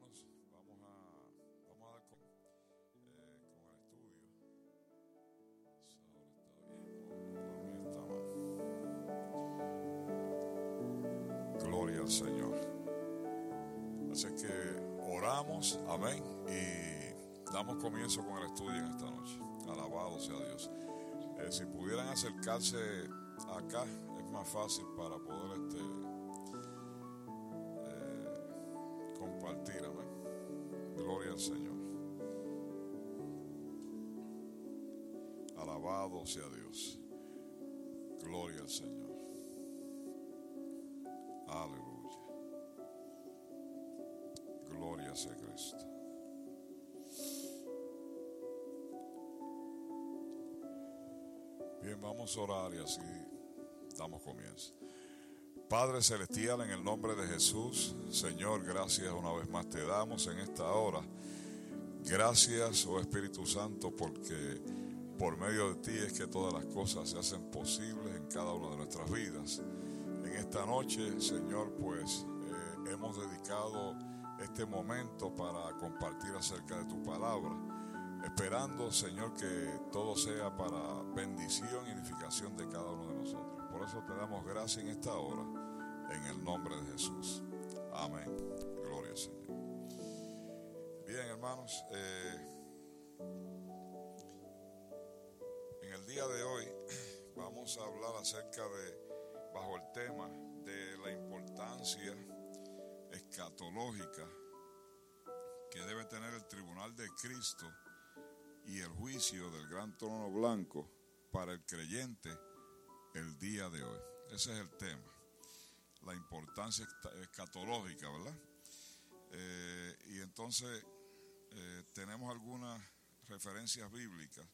vamos a, vamos a dar con, eh, con el estudio. Ahora está bien, está mal. Gloria al Señor. Así que oramos, amén, y damos comienzo con el estudio en esta noche. Alabado sea Dios. Eh, si pudieran acercarse acá, es más fácil para poder este, Señor. Alabado sea Dios. Gloria al Señor. Aleluya. Gloria sea Cristo. Bien, vamos a orar y así damos comienzo. Padre Celestial, en el nombre de Jesús, Señor, gracias una vez más te damos en esta hora. Gracias, oh Espíritu Santo, porque por medio de ti es que todas las cosas se hacen posibles en cada una de nuestras vidas. En esta noche, Señor, pues eh, hemos dedicado este momento para compartir acerca de tu palabra, esperando, Señor, que todo sea para bendición y edificación de cada uno de nosotros. Por eso te damos gracias en esta hora, en el nombre de Jesús. Amén. Gloria al Señor. Bien, hermanos, eh, en el día de hoy vamos a hablar acerca de, bajo el tema de la importancia escatológica que debe tener el tribunal de Cristo y el juicio del gran trono blanco para el creyente el día de hoy. Ese es el tema, la importancia escatológica, ¿verdad? Eh, y entonces eh, tenemos algunas referencias bíblicas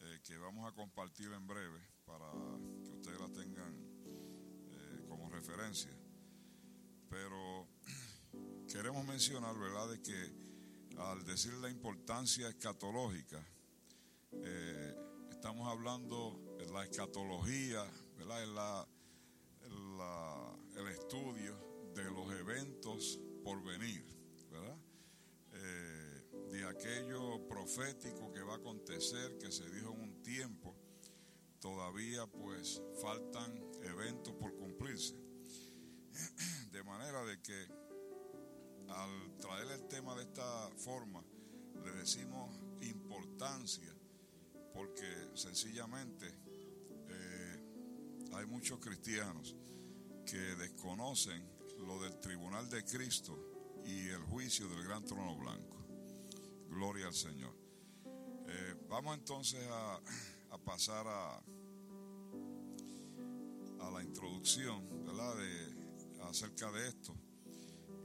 eh, que vamos a compartir en breve para que ustedes las tengan como referencia. Pero queremos mencionar, ¿verdad?, de que al decir la importancia escatológica, estamos hablando de la escatología, ¿verdad?, la, la- el estudio de los eventos por venir, ¿verdad? Eh, de aquello profético que va a acontecer, que se dijo en un tiempo, todavía pues faltan eventos por cumplirse. De manera de que al traer el tema de esta forma, le decimos importancia, porque sencillamente eh, hay muchos cristianos que desconocen lo del tribunal de Cristo y el juicio del gran trono blanco. Gloria al Señor. Eh, vamos entonces a, a pasar a, a la introducción, ¿verdad? De, acerca de esto.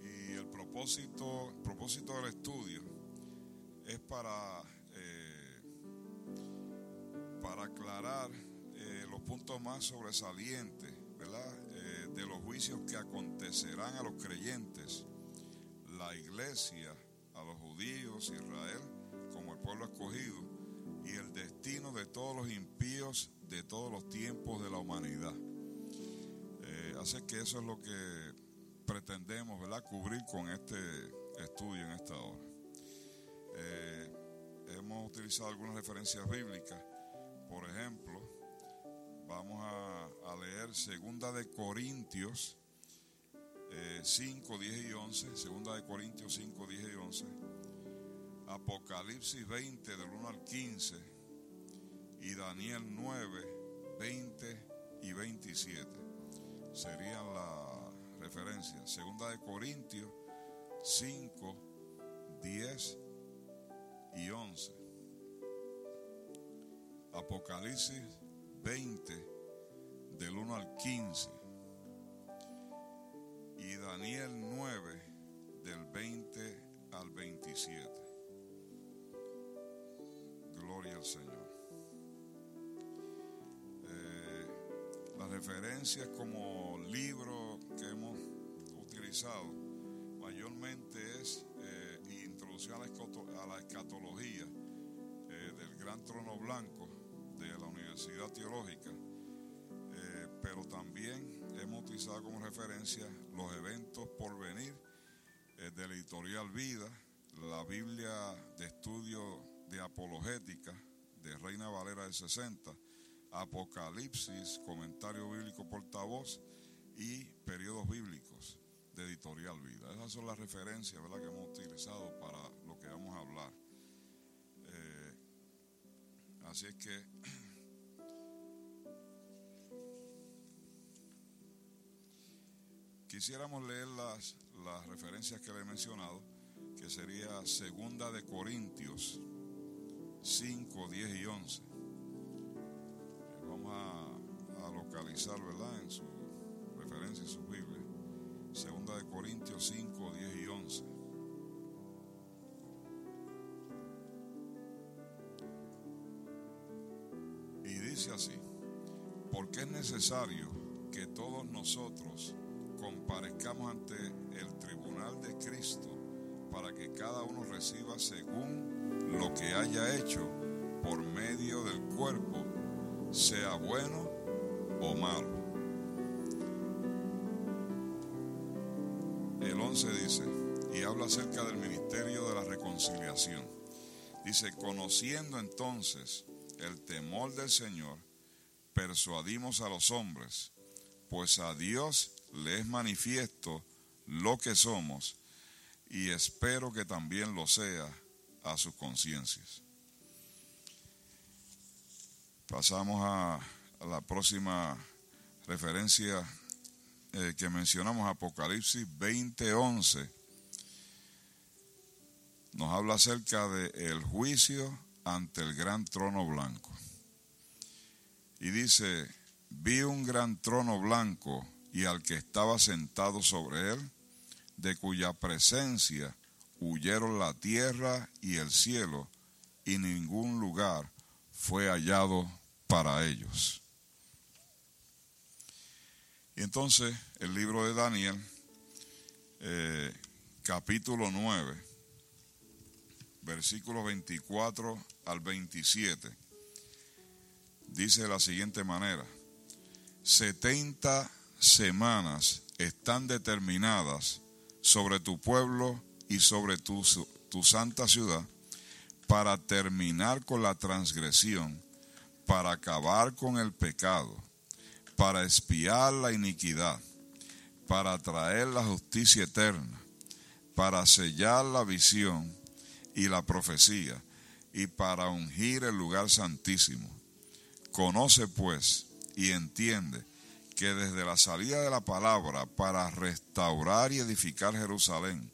Y el propósito, el propósito del estudio es para, eh, para aclarar eh, los puntos más sobresalientes, ¿verdad? De los juicios que acontecerán a los creyentes, la iglesia, a los judíos, Israel, como el pueblo escogido, y el destino de todos los impíos de todos los tiempos de la humanidad. Eh, así que eso es lo que pretendemos, ¿verdad?, cubrir con este estudio en esta hora. Eh, hemos utilizado algunas referencias bíblicas, por ejemplo, vamos a, a leer Segunda de Corintios eh, 5, 10 y 11, Segunda de Corintios 5, 10 y 11, Apocalipsis 20 del 1 al 15 y Daniel 9, 20 y 27 serían la referencia. Segunda de Corintios 5, 10 y 11. Apocalipsis 20 del 1 al 15 y Daniel 9 del 20 al 27. Gloria al Señor. Eh, las referencias como libro que hemos utilizado mayormente es eh, introducción a la, escatología eh, del gran trono blanco Universidad Teológica, eh, pero también hemos utilizado como referencia los eventos por venir, eh, de la editorial Vida, la Biblia de Estudio de Apologética de Reina Valera de 60, Apocalipsis, Comentario Bíblico Portavoz y Periodos Bíblicos de Editorial Vida. Esas son las referencias que hemos utilizado para quisiéramos leer las, las referencias que le he mencionado, que sería Segunda de Corintios 5, 10 y 11. Vamos a, a localizar, ¿verdad? En su referencia, en su Biblia. Segunda de Corintios 5, 10 y 11. Y dice así, porque es necesario que todos nosotros comparezcamos ante el tribunal de Cristo para que cada uno reciba según lo que haya hecho por medio del cuerpo, sea bueno o malo. El 11 dice, y habla acerca del ministerio de la reconciliación. Dice, conociendo entonces el temor del Señor, persuadimos a los hombres, pues a Dios le es manifiesto lo que somos y espero que también lo sea a sus conciencias. Pasamos a, la próxima referencia eh, que mencionamos, Apocalipsis 20:11. Nos habla acerca del el juicio ante el gran trono blanco. Y dice, vi un gran trono blanco y al que estaba sentado sobre él, de cuya presencia huyeron la tierra y el cielo, y ningún lugar fue hallado para ellos. Y entonces el libro de Daniel, eh, capítulo 9, versículos 24 al 27, dice de la siguiente manera, 70 semanas están determinadas sobre tu pueblo y sobre tu, tu santa ciudad para terminar con la transgresión, para acabar con el pecado, para espiar la iniquidad, para traer la justicia eterna, para sellar la visión y la profecía, y para ungir el lugar santísimo. Conoce pues y entiende que desde la salida de la palabra para restaurar y edificar Jerusalén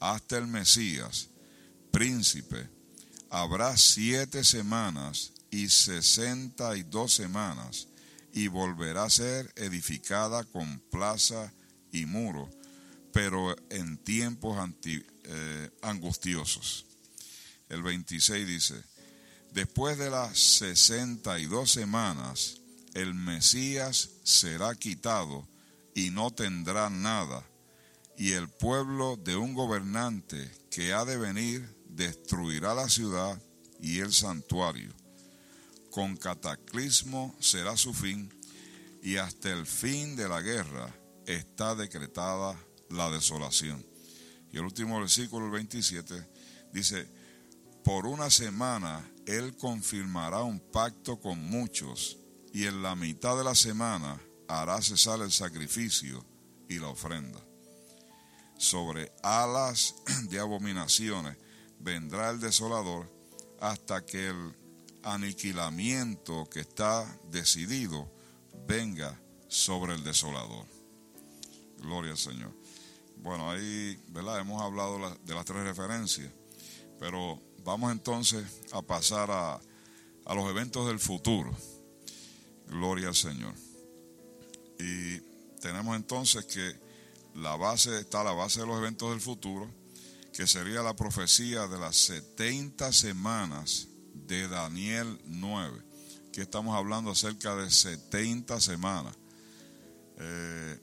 hasta el Mesías, príncipe, habrá siete semanas y sesenta y dos semanas, y volverá a ser edificada con plaza y muro, pero en tiempos eh, angustiosos. El 26 dice, después de las sesenta y dos semanas, el Mesías será quitado y no tendrá nada, y el pueblo de un gobernante que ha de venir destruirá la ciudad y el santuario. Con cataclismo será su fin, y hasta el fin de la guerra está decretada la desolación. Y el último versículo, el 27, dice, por una semana él confirmará un pacto con muchos y en la mitad de la semana hará cesar el sacrificio y la ofrenda. Sobre alas de abominaciones vendrá el desolador hasta que el aniquilamiento que está decidido venga sobre el desolador. Gloria al Señor. Bueno, ahí, ¿verdad? Hemos hablado de las tres referencias, pero vamos entonces a pasar a, a los eventos del futuro. Gloria al Señor. Y tenemos entonces que la base está la base de los eventos del futuro, que sería la profecía de las 70 semanas de Daniel 9. Que estamos hablando acerca de 70 semanas. Eh,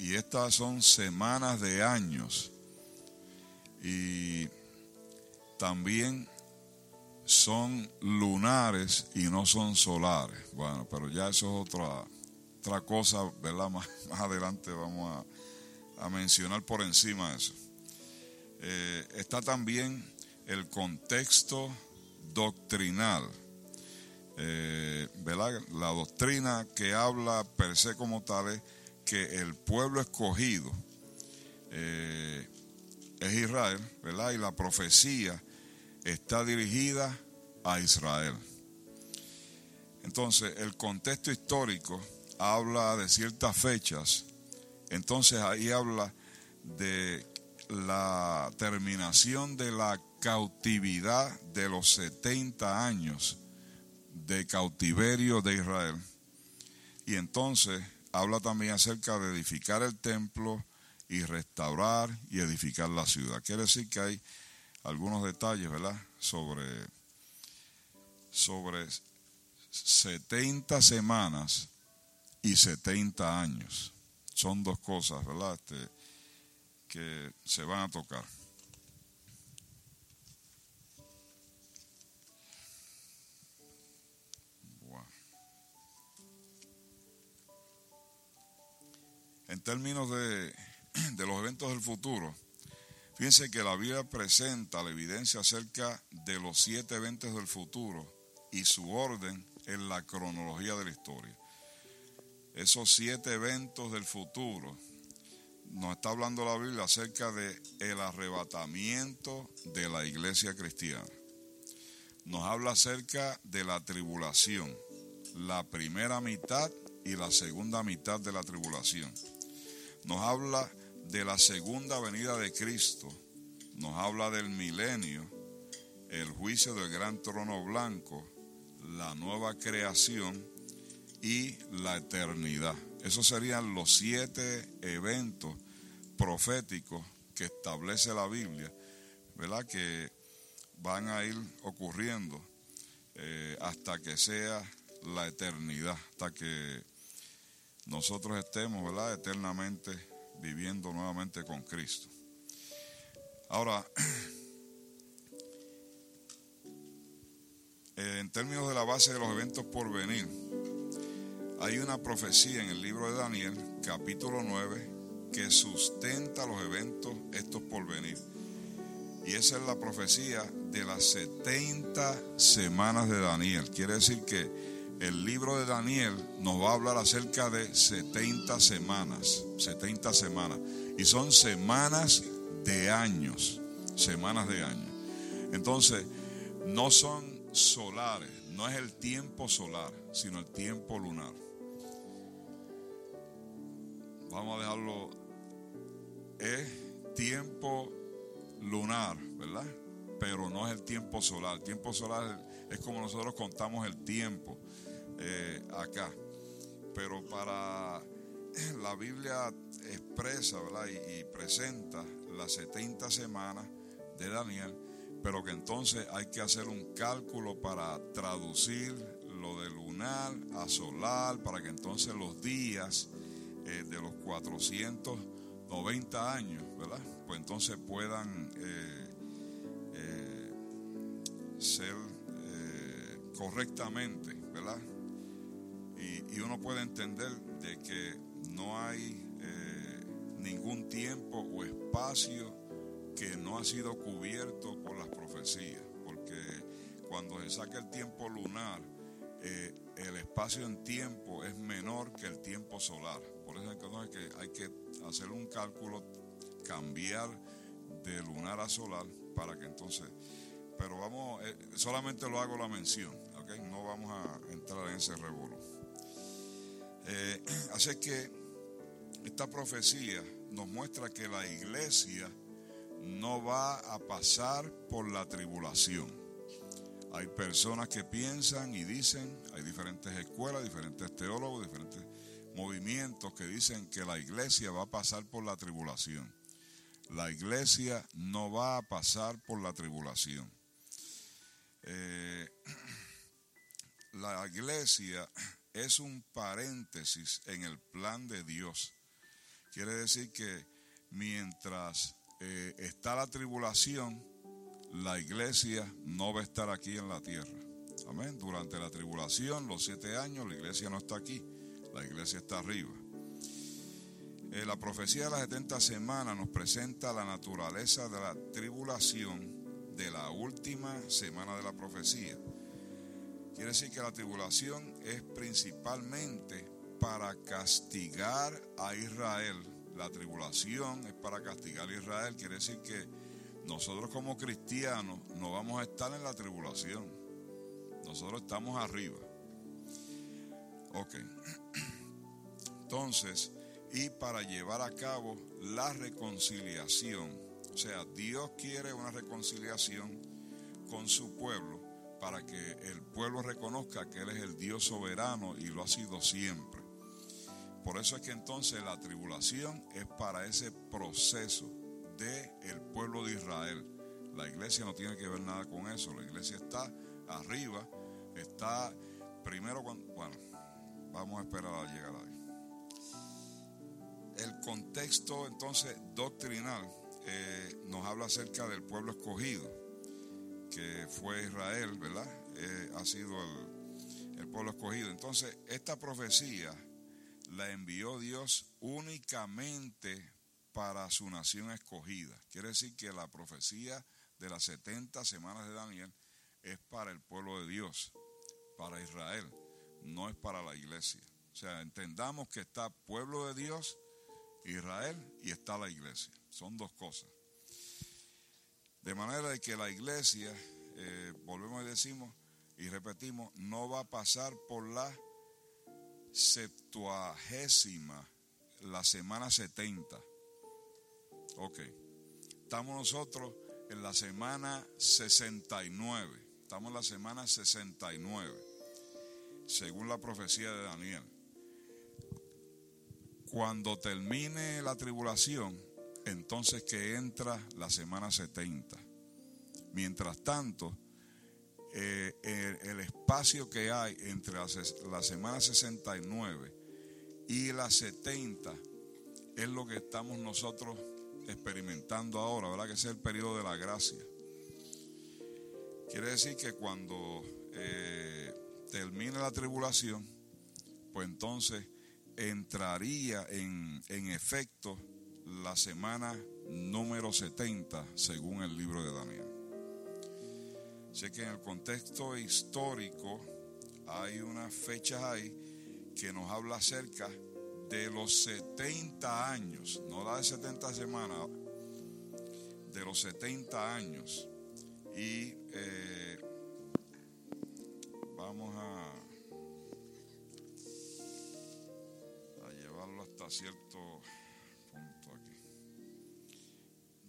y estas son semanas de años. Y también son lunares y no son solares. Bueno, pero ya eso es otra, otra cosa, ¿verdad? Más, más adelante vamos a, mencionar por encima eso. eh, está también el contexto doctrinal. Eh, La doctrina que habla per se como tal es que el pueblo escogido eh, es Israel, ¿verdad? Y la profecía está dirigida a Israel. Entonces, el contexto histórico habla de ciertas fechas, entonces ahí habla de la terminación de la cautividad de los 70 años de cautiverio de Israel. Y entonces habla también acerca de edificar el templo y restaurar y edificar la ciudad. Quiere decir que hay algunos detalles, ¿verdad? Sobre, sobre 70 semanas y 70 años. Son dos cosas, ¿verdad? Este, que se van a tocar. En términos de, de los eventos del futuro, fíjense que la Biblia presenta la evidencia acerca de los siete eventos del futuro y su orden en la cronología de la historia. Esos siete eventos del futuro nos está hablando la Biblia acerca de el arrebatamiento de la iglesia cristiana. Nos habla acerca de la tribulación, la primera mitad y la segunda mitad de la tribulación. Nos habla de la segunda venida de Cristo. Nos habla del milenio, el juicio del gran trono blanco, la nueva creación y la eternidad. Esos serían los siete eventos proféticos que establece la Biblia, ¿verdad? Que van a ir ocurriendo eh, hasta que sea la eternidad, hasta que nosotros estemos, ¿verdad? Eternamente viviendo nuevamente con Cristo. Ahora, en términos de la base de los eventos por venir, hay una profecía en el libro de Daniel, capítulo 9, que sustenta los eventos estos por venir. Y esa es la profecía de las 70 semanas de Daniel. Quiere decir que el libro de Daniel nos va a hablar acerca de 70 semanas, 70 semanas. Y son semanas de años, semanas de años. Entonces, no son solares, no es el tiempo solar, sino el tiempo lunar. Vamos a dejarlo, es tiempo lunar, ¿verdad? Pero no es el tiempo solar. El tiempo solar es como nosotros contamos el tiempo eh, acá. Pero para la Biblia expresa. Y, presenta las 70 semanas de Daniel, pero que entonces hay que hacer un cálculo para traducir lo de lunar a solar, para que entonces los días eh, de los 490 años, ¿verdad? Pues entonces puedan eh, ser correctamente, ¿verdad? Y, uno puede entender de que no hay ningún tiempo o espacio que no ha sido cubierto por las profecías, porque cuando se saca el tiempo lunar, el espacio en tiempo es menor que el tiempo solar. Por eso es que hay que hacer un cálculo, cambiar de lunar a solar para que entonces, pero vamos, eh, solamente lo hago la mención, ¿ok? No vamos a entrar en ese revuelo. Eh, así que esta profecía nos muestra que la iglesia no va a pasar por la tribulación. Hay personas que piensan y dicen, hay diferentes escuelas, diferentes teólogos, diferentes movimientos que dicen que la iglesia va a pasar por la tribulación. La iglesia no va a pasar por la tribulación. Eh, la iglesia es un paréntesis en el plan de Dios. Quiere decir que mientras eh, está la tribulación, la iglesia no va a estar aquí en la tierra. Amén. Durante la tribulación, los siete años, la iglesia no está aquí la iglesia está arriba. Eh, la profecía de las 70 semanas nos presenta la naturaleza de la tribulación de la última semana de la profecía. Quiere decir que la tribulación es principalmente para castigar a Israel. La tribulación es para castigar a Israel. Quiere decir que nosotros como cristianos no vamos a estar en la tribulación. Nosotros estamos arriba. Ok. Entonces, y para llevar a cabo la reconciliación. O sea, Dios quiere una reconciliación con su pueblo para que el pueblo reconozca que Él es el Dios soberano y lo ha sido siempre. Por eso es que entonces la tribulación es para ese proceso del el pueblo de Israel. La iglesia no tiene que ver nada con eso. La iglesia está arriba, está primero cuando... Bueno, vamos a esperar a llegar ahí el contexto entonces doctrinal eh, nos habla acerca del pueblo escogido, que fue Israel, ¿verdad? Eh, ha sido el, pueblo escogido. Entonces, esta profecía la envió Dios únicamente para su nación escogida. Quiere decir que la profecía de las 70 semanas de Daniel es para el pueblo de Dios, para Israel, no es para la iglesia. O sea, entendamos que está pueblo de Dios Israel y está la iglesia. Son dos cosas. De manera que la iglesia, eh, volvemos y decimos y repetimos, no va a pasar por la septuagésima, la semana 70. Ok. Estamos nosotros en la semana 69. Estamos en la semana 69, según la profecía de Daniel. Cuando termine la tribulación, entonces que entra la semana 70. Mientras tanto, eh, el, espacio que hay entre la, la semana 69 y la 70 es lo que estamos nosotros experimentando ahora, ¿verdad? Que es el periodo de la gracia. Quiere decir que cuando eh, termine la tribulación, pues entonces entraría en, efecto la semana número 70 según el libro de Daniel. Sé que en el contexto histórico hay unas fechas ahí que nos habla acerca de los 70 años, no la de 70 semanas, de los 70 años. Y eh, vamos a cierto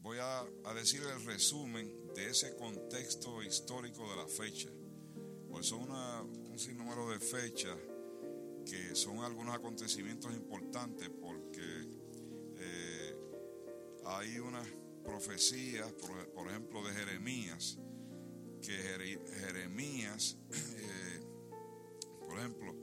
Voy a, decir el resumen de ese contexto histórico de la fecha. Pues son un sinnúmero de fechas que son algunos acontecimientos importantes porque eh, hay unas profecías, por, ejemplo, de Jeremías, que Jeremías, eh, por ejemplo,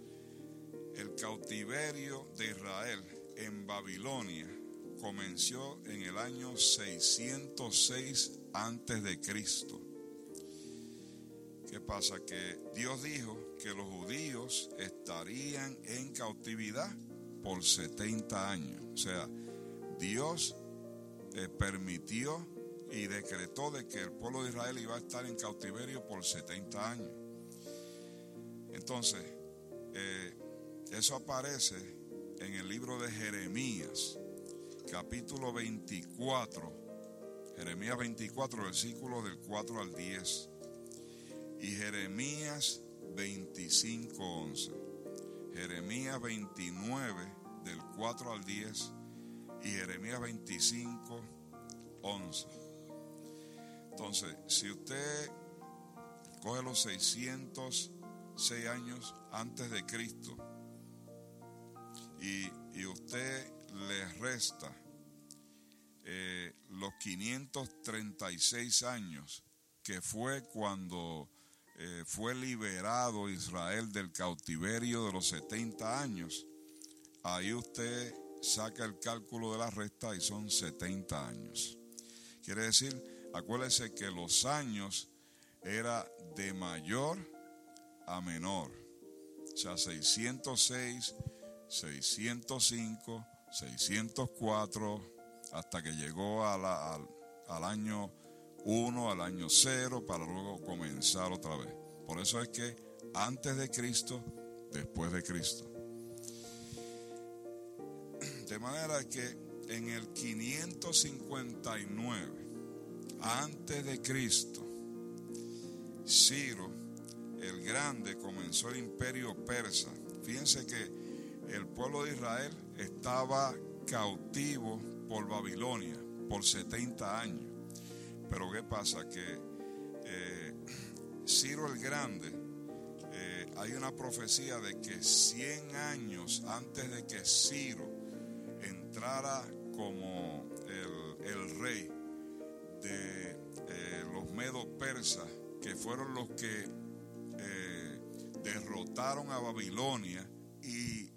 el cautiverio de Israel en Babilonia comenzó en el año 606 antes de Cristo. ¿Qué pasa? Que Dios dijo que los judíos estarían en cautividad por 70 años. O sea, Dios eh, permitió y decretó de que el pueblo de Israel iba a estar en cautiverio por 70 años. Entonces, eh, eso aparece en el libro de Jeremías, capítulo 24, Jeremías 24, versículos del 4 al 10, y Jeremías 25, 11, Jeremías 29, del 4 al 10, y Jeremías 25, 11. Entonces, si usted coge los 606 años antes de Cristo, y, usted le resta eh, los 536 años que fue cuando eh, fue liberado Israel del cautiverio de los 70 años, ahí usted saca el cálculo de la resta y son 70 años. Quiere decir, acuérdese que los años era de mayor a menor. O sea, 606 605, 604, hasta que llegó al, al año 1, al año 0, para luego comenzar otra vez. Por eso es que antes de Cristo, después de Cristo. De manera que en el 559, antes de Cristo, Ciro el Grande comenzó el imperio persa. Fíjense que el pueblo de Israel estaba cautivo por Babilonia por 70 años. Pero ¿qué pasa? Que eh, Ciro el Grande, eh, hay una profecía de que 100 años antes de que Ciro entrara como el, rey de eh, los medos persas, que fueron los que derrotaron a Babilonia y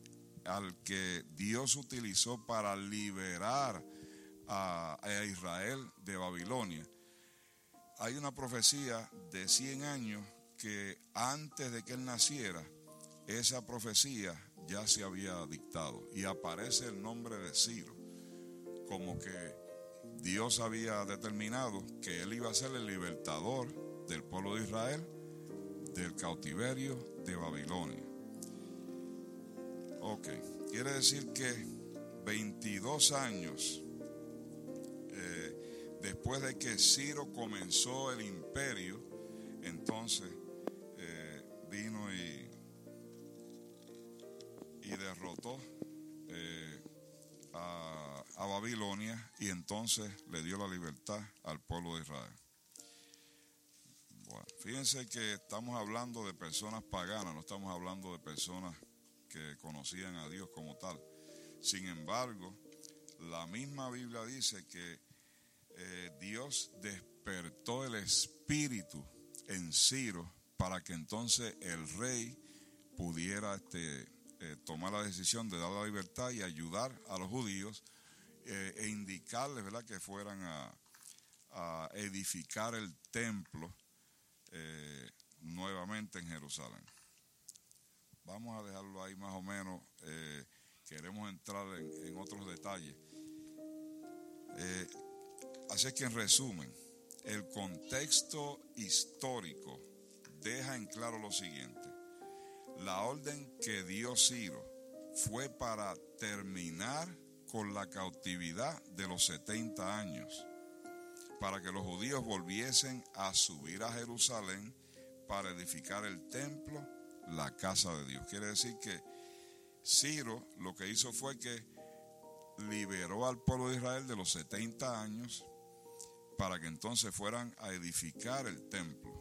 al que Dios utilizó para liberar a, Israel de Babilonia. Hay una profecía de 100 años que antes de que él naciera, esa profecía ya se había dictado y aparece el nombre de Ciro, como que Dios había determinado que él iba a ser el libertador del pueblo de Israel del cautiverio de Babilonia. Ok, quiere decir que 22 años eh, después de que Ciro comenzó el imperio, entonces eh, vino y, y derrotó eh, a, a Babilonia y entonces le dio la libertad al pueblo de Israel. Fíjense que estamos hablando de personas paganas, no estamos hablando de personas que conocían a Dios como tal. Sin embargo, la misma Biblia dice que eh, Dios despertó el espíritu en Ciro para que entonces el rey pudiera este, eh, tomar la decisión de dar la libertad y ayudar a los judíos eh, e indicarles ¿verdad? que fueran a edificar el templo nuevamente en Jerusalén. Vamos a dejarlo ahí más o menos. Eh, queremos entrar en, otros detalles. Eh, así que en resumen, el contexto histórico deja en claro lo siguiente. La orden que dio Ciro fue para terminar con la cautividad de los 70 años para que los judíos volviesen a subir a Jerusalén para edificar el templo, la casa de Dios. Quiere decir que Ciro lo que hizo fue que liberó al pueblo de Israel de los 70 años para que entonces fueran a edificar el templo.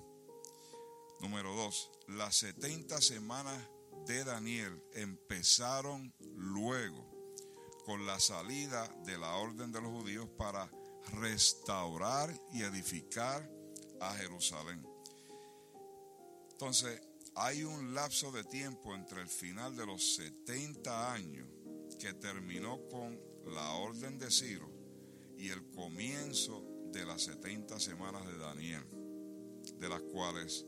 Número dos, las 70 semanas de Daniel empezaron luego con la salida de la orden de los judíos para restaurar y edificar a Jerusalén. Entonces, hay un lapso de tiempo entre el final de los 70 años que terminó con la orden de Ciro y el comienzo de las 70 semanas de Daniel, de las cuales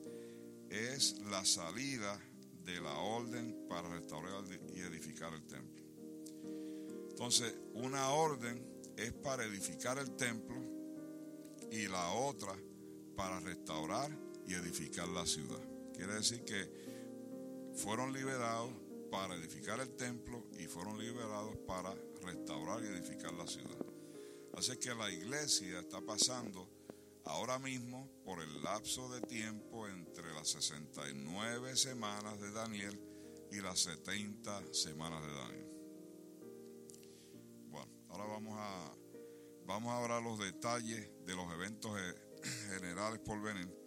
es la salida de la orden para restaurar y edificar el templo. Entonces, una orden es para edificar el templo y la otra para restaurar y edificar la ciudad. Quiere decir que fueron liberados para edificar el templo y fueron liberados para restaurar y edificar la ciudad. Así que la iglesia está pasando ahora mismo por el lapso de tiempo entre las 69 semanas de Daniel y las 70 semanas de Daniel. Ahora vamos a, vamos a hablar los detalles de los eventos generales por venir.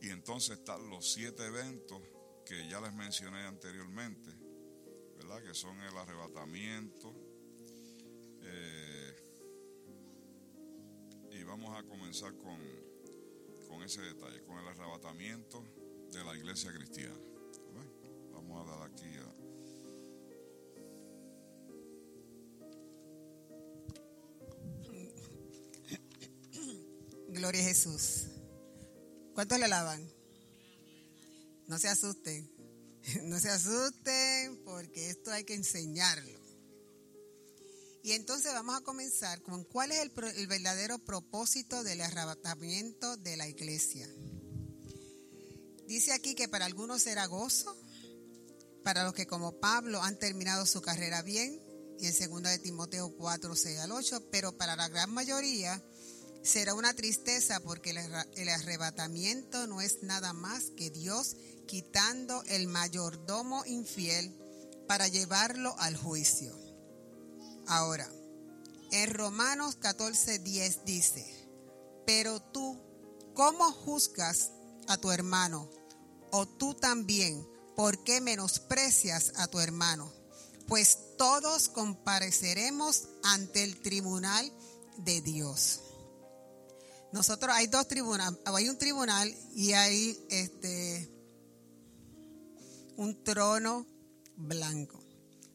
Y entonces están los siete eventos que ya les mencioné anteriormente, ¿verdad? Que son el arrebatamiento. Eh, y vamos a comenzar con, con ese detalle, con el arrebatamiento de la iglesia cristiana. Vamos a dar aquí a Gloria a Jesús. ¿Cuántos le alaban? No se asusten. No se asusten porque esto hay que enseñarlo. Y entonces vamos a comenzar con cuál es el, el verdadero propósito del arrebatamiento de la iglesia. Dice aquí que para algunos será gozo, para los que como Pablo han terminado su carrera bien, y en 2 de Timoteo 4, 6 al 8, pero para la gran mayoría será una tristeza porque el arrebatamiento no es nada más que Dios quitando el mayordomo infiel para llevarlo al juicio. Ahora, en Romanos 14, 10 dice, pero tú, ¿cómo juzgas a tu hermano? O tú también, ¿por qué menosprecias a tu hermano? Pues todos compareceremos ante el tribunal de Dios. Nosotros hay dos tribunales, hay un tribunal y hay este un trono blanco.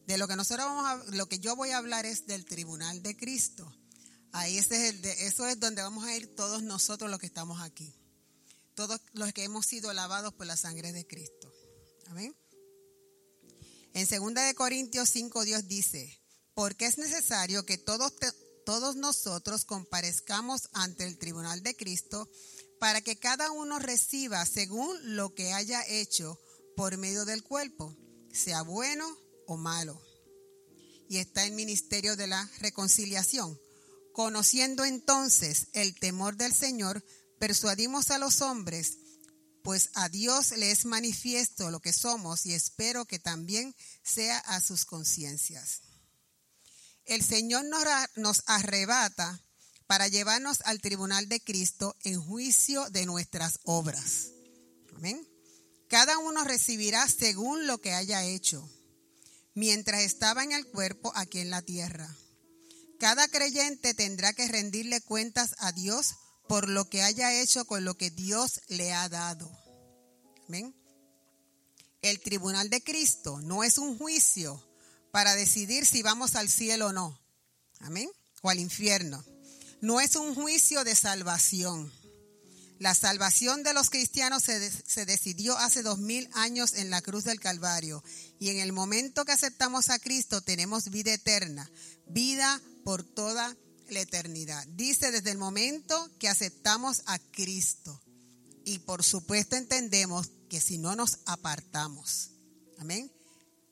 De lo que nosotros vamos a, lo que yo voy a hablar es del tribunal de Cristo. Ahí ese es el eso es donde vamos a ir todos nosotros los que estamos aquí. Todos los que hemos sido lavados por la sangre de Cristo. Amén. En 2 de Corintios 5 Dios dice, porque es necesario que todos te- todos nosotros comparezcamos ante el tribunal de Cristo para que cada uno reciba según lo que haya hecho por medio del cuerpo, sea bueno o malo. Y está el ministerio de la reconciliación. Conociendo entonces el temor del Señor, persuadimos a los hombres, pues a Dios le es manifiesto lo que somos y espero que también sea a sus conciencias. El Señor nos, arrebata para llevarnos al tribunal de Cristo en juicio de nuestras obras. Amén. Cada uno recibirá según lo que haya hecho, mientras estaba en el cuerpo aquí en la tierra. Cada creyente tendrá que rendirle cuentas a Dios por lo que haya hecho con lo que Dios le ha dado. Amén. El tribunal de Cristo no es un juicio para decidir si vamos al cielo o no. Amén. O al infierno. No es un juicio de salvación. La salvación de los cristianos se, se decidió hace dos mil años en la cruz del Calvario. Y en el momento que aceptamos a Cristo tenemos vida eterna, vida por toda la eternidad. Dice desde el momento que aceptamos a Cristo. Y por supuesto entendemos que si no nos apartamos. Amén.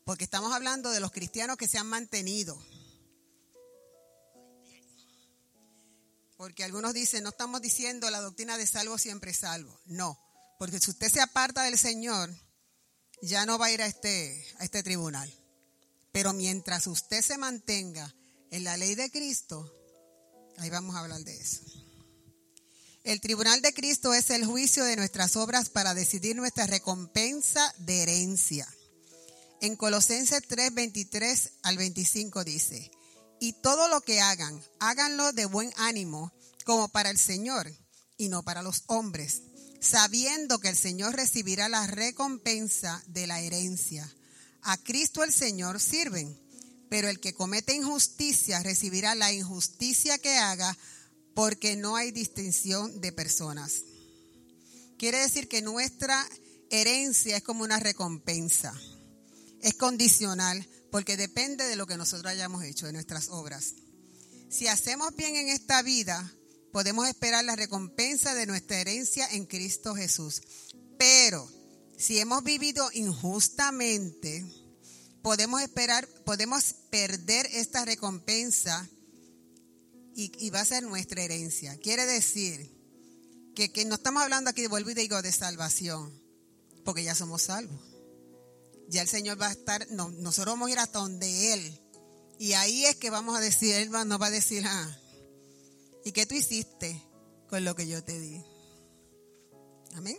Porque estamos hablando de los cristianos que se han mantenido. Porque algunos dicen, no estamos diciendo la doctrina de salvo siempre salvo. No, porque si usted se aparta del Señor, ya no va a ir a este, a este tribunal. Pero mientras usted se mantenga en la ley de Cristo, ahí vamos a hablar de eso. El tribunal de Cristo es el juicio de nuestras obras para decidir nuestra recompensa de herencia. En Colosenses 3, 23 al 25 dice, y todo lo que hagan, háganlo de buen ánimo, como para el Señor y no para los hombres, sabiendo que el Señor recibirá la recompensa de la herencia. A Cristo el Señor sirven, pero el que comete injusticia recibirá la injusticia que haga, porque no hay distinción de personas. Quiere decir que nuestra herencia es como una recompensa. Es condicional porque depende de lo que nosotros hayamos hecho, de nuestras obras. Si hacemos bien en esta vida, podemos esperar la recompensa de nuestra herencia en Cristo Jesús. Pero si hemos vivido injustamente, podemos esperar, podemos perder esta recompensa y, y va a ser nuestra herencia. Quiere decir que, que no estamos hablando aquí, vuelvo y digo, de salvación, porque ya somos salvos. Ya el Señor va a estar, no, nosotros vamos a ir hasta donde Él. Y ahí es que vamos a decir, Él nos va a decir, ah, ¿y qué tú hiciste con lo que yo te di? Amén.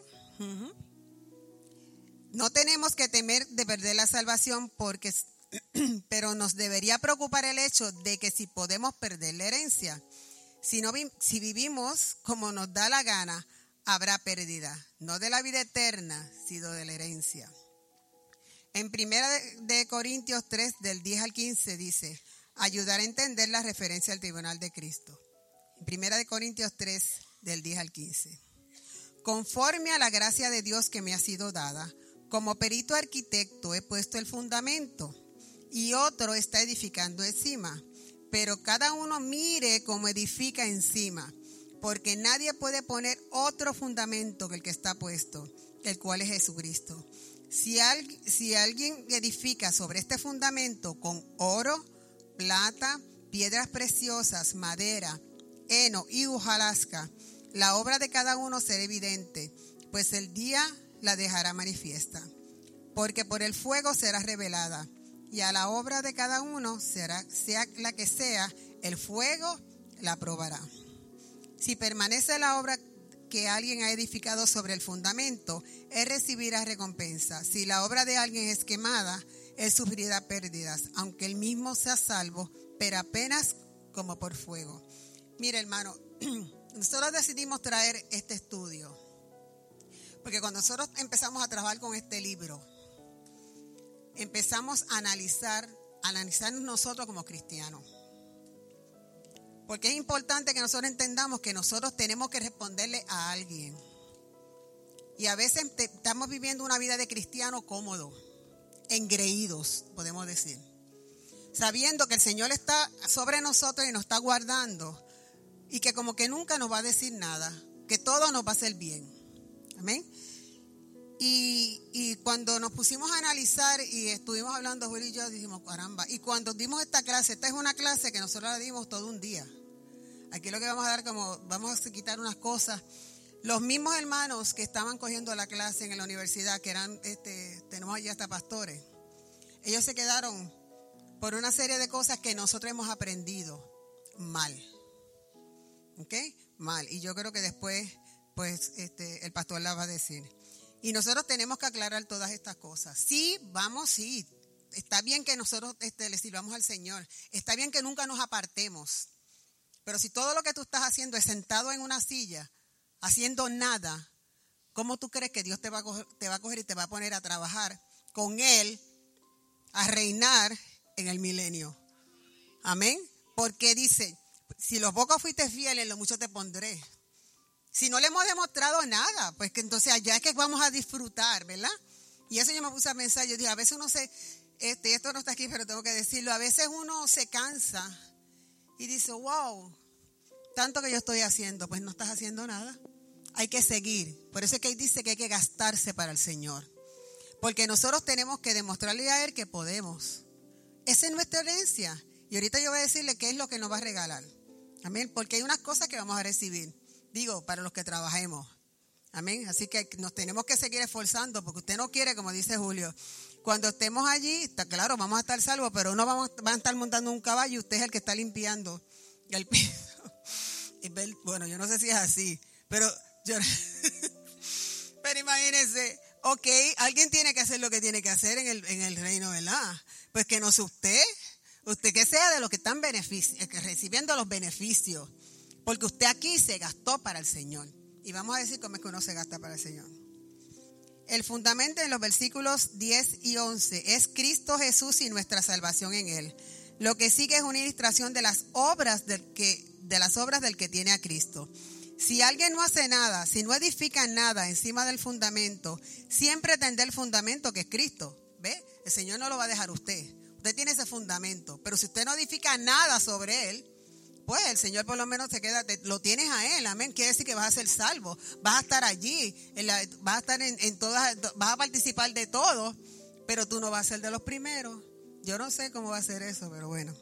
No tenemos que temer de perder la salvación porque pero nos debería preocupar el hecho de que si podemos perder la herencia, si, no, si vivimos como nos da la gana, habrá pérdida, no de la vida eterna, sino de la herencia. En primera de, Corintios 3, del 10 al 15, dice, ayudar a entender la referencia al tribunal de Cristo. En primera de Corintios 3, del 10 al 15. Conforme a la gracia de Dios que me ha sido dada, como perito arquitecto he puesto el fundamento y otro está edificando encima. pero cada uno mire cómo edifica encima, porque nadie puede poner otro fundamento que el que está puesto, el cual es Jesucristo. Si, alguien edifica sobre este fundamento con oro, plata, piedras preciosas, madera, heno y hojalasca, la obra de cada uno será evidente, pues el día la dejará manifiesta. Porque por el fuego será revelada, y a la obra de cada uno será, sea la que sea, el fuego la probará. Si permanece la obra que alguien ha edificado sobre el fundamento, él recibirá recompensa. Si la obra de alguien es quemada, él sufrirá pérdidas, aunque él mismo sea salvo, pero apenas como por fuego. Mire, hermano, nosotros decidimos traer este estudio, porque cuando nosotros empezamos a trabajar con este libro, empezamos a analizar, a analizarnos nosotros como cristianos. Porque es importante que nosotros entendamos que nosotros tenemos que responderle a alguien. Y a veces estamos viviendo una vida de cristiano cómodo, engreídos, podemos decir. Sabiendo que el Señor está sobre nosotros y nos está guardando. Y que como que nunca nos va a decir nada. Que todo nos va a hacer bien. Amén. Y, cuando nos pusimos a analizar y estuvimos hablando, Julio y yo, dijimos, caramba. Y cuando dimos esta clase, esta es una clase que nosotros la dimos todo un día. Aquí lo que vamos a dar como, vamos a quitar unas cosas. Los mismos hermanos que estaban cogiendo la clase en la universidad, que eran, este, tenemos allí hasta pastores, ellos se quedaron por una serie de cosas que nosotros hemos aprendido mal. ¿Ok? Mal. Y yo creo que después, pues, este, el pastor la va a decir. Y nosotros tenemos que aclarar todas estas cosas. Sí, vamos, sí. Está bien que nosotros este, le sirvamos al Señor. Está bien que nunca nos apartemos. Pero si todo lo que tú estás haciendo es sentado en una silla, haciendo nada, ¿cómo tú crees que Dios te va a coger, te va a coger y te va a poner a trabajar con Él, a reinar en el milenio? Amén. Porque dice, si los pocos fuiste fieles, lo mucho te pondré. Si no le hemos demostrado nada, pues que entonces allá es que vamos a disfrutar, ¿verdad? Y eso yo me puse a pensar, yo dije, a veces uno se, este, esto no está aquí, pero tengo que decirlo, a veces uno se cansa y dice, wow, tanto que yo estoy haciendo, pues no estás haciendo nada. Hay que seguir. Por eso es que él dice que hay que gastarse para el Señor. Porque nosotros tenemos que demostrarle a Él que podemos. Esa es nuestra herencia. Y ahorita yo voy a decirle qué es lo que nos va a regalar. Amén. Porque hay unas cosas que vamos a recibir. Digo, para los que trabajemos. Amén. Así que nos tenemos que seguir esforzando porque usted no quiere, como dice Julio, cuando estemos allí, está claro, vamos a estar salvos, pero no vamos, a estar montando un caballo y usted es el que está limpiando el piso. Bueno, yo no sé si es así, pero yo, pero imagínense, ok, alguien tiene que hacer lo que tiene que hacer en el, en el reino, ¿verdad? Pues que no sea usted, usted que sea de los que están eh, recibiendo los beneficios, porque usted aquí se gastó para el Señor. Y vamos a decir cómo es que uno se gasta para el Señor. El fundamento en los versículos 10 y 11 es Cristo Jesús y nuestra salvación en Él. Lo que sigue es una ilustración de las obras del que, de las obras del que tiene a Cristo. Si alguien no hace nada, si no edifica nada encima del fundamento, siempre tendrá el fundamento que es Cristo. ¿Ve? El Señor no lo va a dejar usted. Usted tiene ese fundamento. Pero si usted no edifica nada sobre él, pues el Señor por lo menos te queda, lo tienes a Él, amén. Quiere decir que vas a ser salvo, vas a estar allí, vas a estar en, todas, vas a participar de todo, pero tú no vas a ser de los primeros. Yo no sé cómo va a ser eso, pero bueno.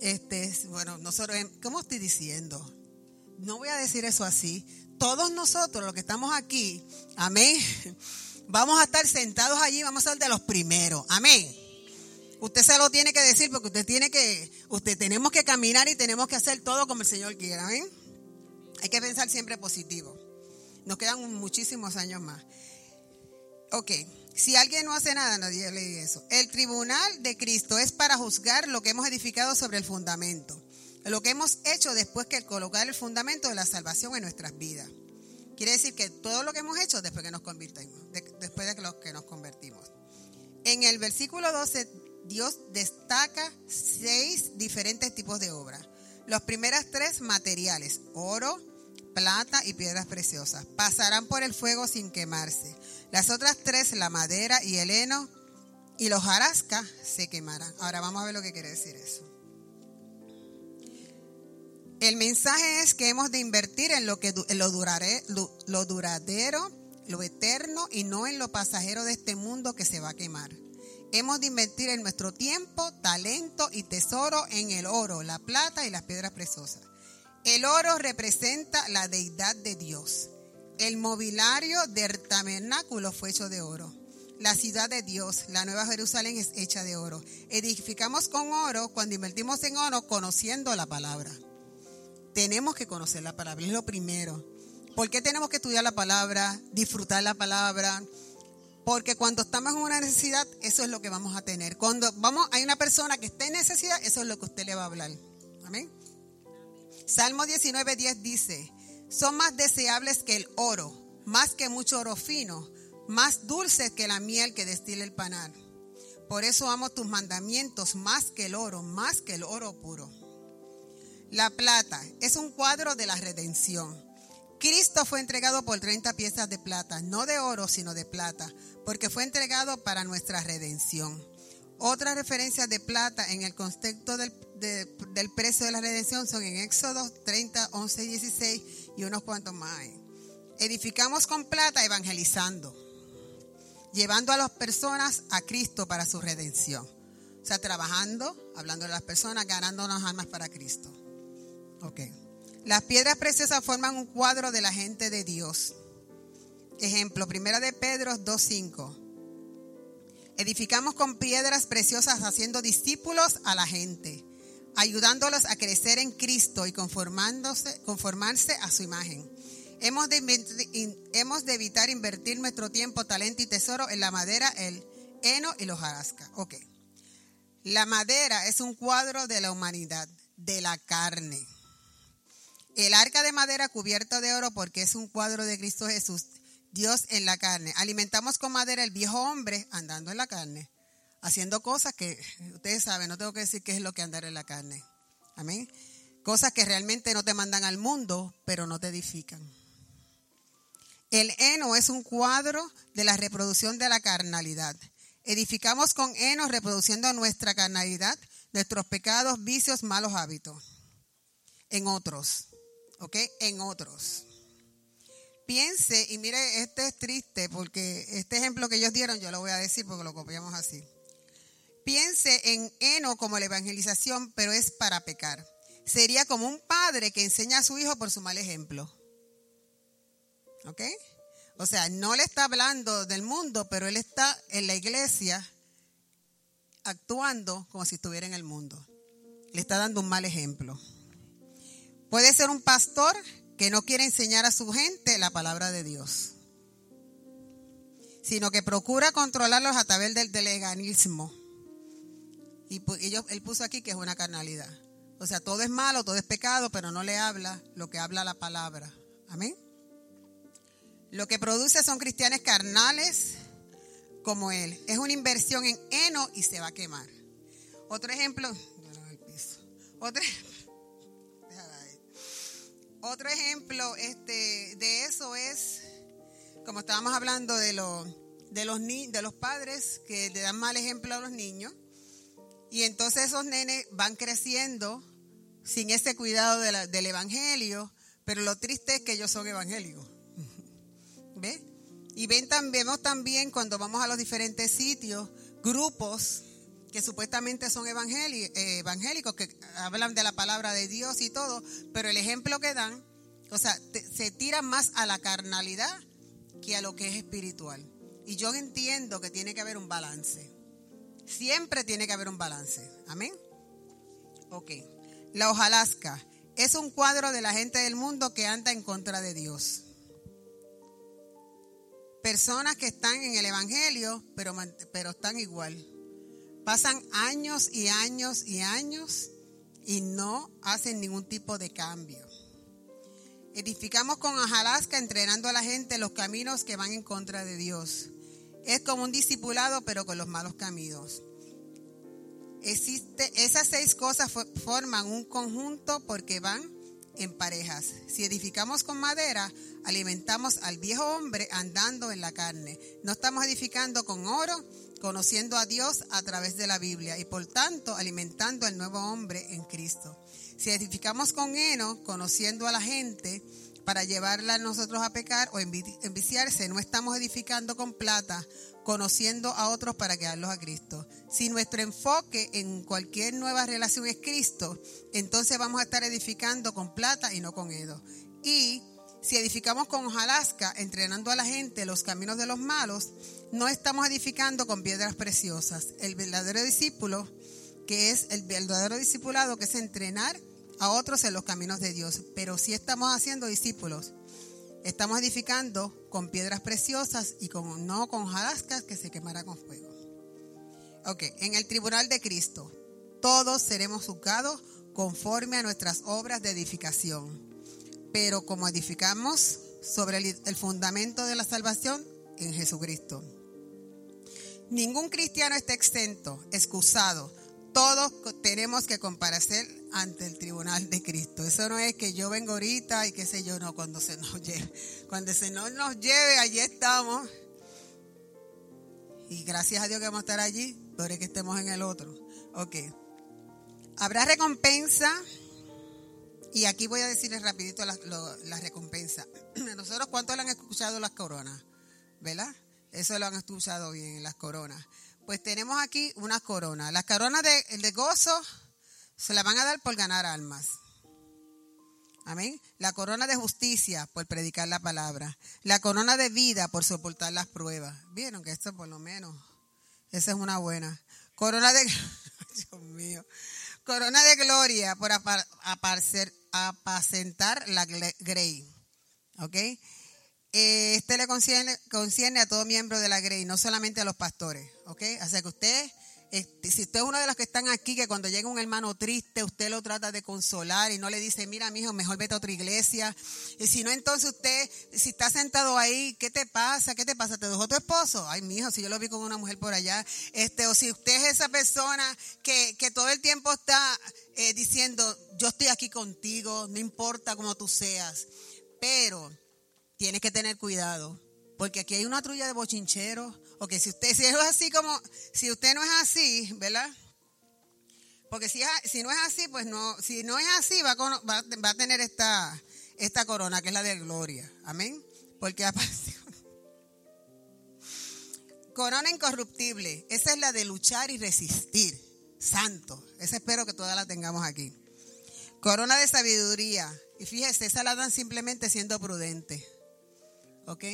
Este, bueno, nosotros, ¿cómo estoy diciendo? No voy a decir eso así. Todos nosotros, los que estamos aquí, amén, vamos a estar sentados allí, vamos a ser de los primeros, amén. Usted se lo tiene que decir porque usted tiene que, usted tenemos que caminar y tenemos que hacer todo como el Señor quiera. ¿ven? Hay que pensar siempre positivo. Nos quedan muchísimos años más. Ok, si alguien no hace nada, nadie le dice eso. El tribunal de Cristo es para juzgar lo que hemos edificado sobre el fundamento. Lo que hemos hecho después que colocar el fundamento de la salvación en nuestras vidas. Quiere decir que todo lo que hemos hecho después que nos convertimos, después de que, que nos convertimos. En el versículo 12 Dios destaca seis diferentes tipos de obras. Los primeras tres materiales, oro, plata y piedras preciosas, pasarán por el fuego sin quemarse. Las otras tres, la madera y el heno y los jarascas, se quemarán. Ahora vamos a ver lo que quiere decir eso. El mensaje es que hemos de invertir en lo, que, lo, lo duradero, lo eterno y no en lo pasajero de este mundo que se va a quemar. Hemos de invertir en nuestro tiempo, talento y tesoro en el oro, la plata y las piedras preciosas. El oro representa la deidad de Dios. El mobiliario del tabernáculo fue hecho de oro. La ciudad de Dios, la Nueva Jerusalén, es hecha de oro. Edificamos con oro cuando invertimos en oro conociendo la palabra. Tenemos que conocer la palabra, es lo primero. ¿Por qué tenemos que estudiar la palabra, disfrutar la palabra? Porque cuando estamos en una necesidad, eso es lo que vamos a tener. Cuando vamos, hay una persona que está en necesidad, eso es lo que usted le va a hablar. Amén. Salmo 19, 10 dice, son más deseables que el oro, más que mucho oro fino, más dulces que la miel que destila el panal. Por eso amo tus mandamientos más que el oro, más que el oro puro. La plata es un cuadro de la redención. Cristo fue entregado por 30 piezas de plata, no de oro, sino de plata, porque fue entregado para nuestra redención. Otras referencias de plata en el contexto del, del precio de la redención son en Éxodo 30, 11 y 16 y unos cuantos más. Edificamos con plata evangelizando, llevando a las personas a Cristo para su redención. O sea, trabajando, hablando de las personas, ganándonos almas para Cristo. Ok. Las piedras preciosas forman un cuadro de la gente de Dios. Ejemplo, primera de Pedro 2.5. Edificamos con piedras preciosas haciendo discípulos a la gente, ayudándolos a crecer en Cristo y conformándose, conformarse a su imagen. Hemos de, hemos de evitar invertir nuestro tiempo, talento y tesoro en la madera, el heno y los jarasca. Ok. La madera es un cuadro de la humanidad, de la carne. El arca de madera cubierta de oro porque es un cuadro de Cristo Jesús Dios en la carne. Alimentamos con madera el viejo hombre andando en la carne, haciendo cosas que ustedes saben, no tengo que decir qué es lo que andar en la carne. Amén. Cosas que realmente no te mandan al mundo, pero no te edifican. El heno es un cuadro de la reproducción de la carnalidad. Edificamos con heno reproduciendo nuestra carnalidad, nuestros pecados, vicios, malos hábitos. En otros. ¿Ok? En otros piense, y mire, este es triste porque este ejemplo que ellos dieron, yo lo voy a decir porque lo copiamos así. Piense en heno como la evangelización, pero es para pecar. Sería como un padre que enseña a su hijo por su mal ejemplo. ¿Ok? O sea, no le está hablando del mundo, pero él está en la iglesia actuando como si estuviera en el mundo. Le está dando un mal ejemplo. Puede ser un pastor que no quiere enseñar a su gente la palabra de Dios, sino que procura controlarlos a través del deleganismo. Y él puso aquí que es una carnalidad. O sea, todo es malo, todo es pecado, pero no le habla lo que habla la palabra. Amén. Lo que produce son cristianos carnales como él. Es una inversión en heno y se va a quemar. Otro ejemplo. Otro, otro ejemplo este, de eso es, como estábamos hablando de, de, los, de los padres que le dan mal ejemplo a los niños, y entonces esos nenes van creciendo sin ese cuidado del Evangelio, pero lo triste es que ellos son evangélicos. ¿Ve? Y ven vemos también cuando vamos a los diferentes sitios, grupos que supuestamente son eh, evangélicos, que hablan de la palabra de Dios y todo, pero el ejemplo que dan, o sea, se tiran más a la carnalidad que a lo que es espiritual. Y yo entiendo que tiene que haber un balance. Siempre tiene que haber un balance. Amén. Ok. La hojalasca es un cuadro de la gente del mundo que anda en contra de Dios. Personas que están en el Evangelio, pero, pero están igual. Pasan años y años y años y no hacen ningún tipo de cambio. Edificamos con Ajalasca entrenando a la gente los caminos que van en contra de Dios. Es como un discipulado pero con los malos caminos. Existe, esas seis cosas forman un conjunto porque van en parejas. Si edificamos con madera, alimentamos al viejo hombre andando en la carne. No estamos edificando con oro, conociendo a Dios a través de la Biblia y por tanto alimentando al nuevo hombre en Cristo. Si edificamos con heno, conociendo a la gente para llevarla a nosotros a pecar o enviciarse, no estamos edificando con plata, conociendo a otros para quedarlos a Cristo. Si nuestro enfoque en cualquier nueva relación es Cristo, entonces vamos a estar edificando con plata y no con heno. Y si edificamos con hojalasca, entrenando a la gente los caminos de los malos, no estamos edificando con piedras preciosas. El verdadero discípulo, que es el verdadero discipulado, que es entrenar a otros en los caminos de Dios. Pero si estamos haciendo discípulos, estamos edificando con piedras preciosas y con, no con hojalascas que se quemará con fuego. Ok, en el tribunal de Cristo, todos seremos juzgados conforme a nuestras obras de edificación pero como edificamos sobre el, fundamento de la salvación en Jesucristo. Ningún cristiano está exento, excusado. Todos tenemos que comparecer ante el tribunal de Cristo. Eso no es que yo vengo ahorita y qué sé yo, no, cuando se nos lleve. Cuando se nos, nos lleve, allí estamos. Y gracias a Dios que vamos a estar allí, pero que estemos en el otro. Ok. Habrá recompensa y aquí voy a decirles rapidito la, recompensa. Nosotros, ¿cuántos le han escuchado las coronas? ¿Verdad? Eso lo han escuchado bien, las coronas. Pues tenemos aquí unas coronas. Las coronas de, de gozo se la van a dar por ganar almas. Amén. La corona de justicia por predicar la palabra. La corona de vida por soportar las pruebas. Vieron que esto por lo menos, esa es una buena. Corona de, Dios mío. Corona de gloria por apacentar la grey. ¿Ok? Este le concierne, a todo miembro de la grey, no solamente a los pastores. ¿Ok? O que usted este, si usted es uno de los que están aquí, que cuando llega un hermano triste, usted lo trata de consolar y no le dice, mira, mijo, mejor vete a otra iglesia. Y si no, entonces usted, si está sentado ahí, ¿qué te pasa? ¿Qué te pasa? ¿Te dejó tu esposo? Ay, mijo, si yo lo vi con una mujer por allá. Este, o si usted es esa persona que, que todo el tiempo está eh, diciendo, yo estoy aquí contigo, no importa cómo tú seas. Pero tienes que tener cuidado, porque aquí hay una trulla de bochincheros porque si usted, es así como, si usted no es así, ¿verdad? Porque si, si no es así, pues no, si no es así, va, va, a tener esta, esta corona que es la de gloria. Amén. Porque apareció. Corona incorruptible. Esa es la de luchar y resistir. Santo. Esa espero que todas la tengamos aquí. Corona de sabiduría. Y fíjese, esa la dan simplemente siendo prudente. ¿Ok?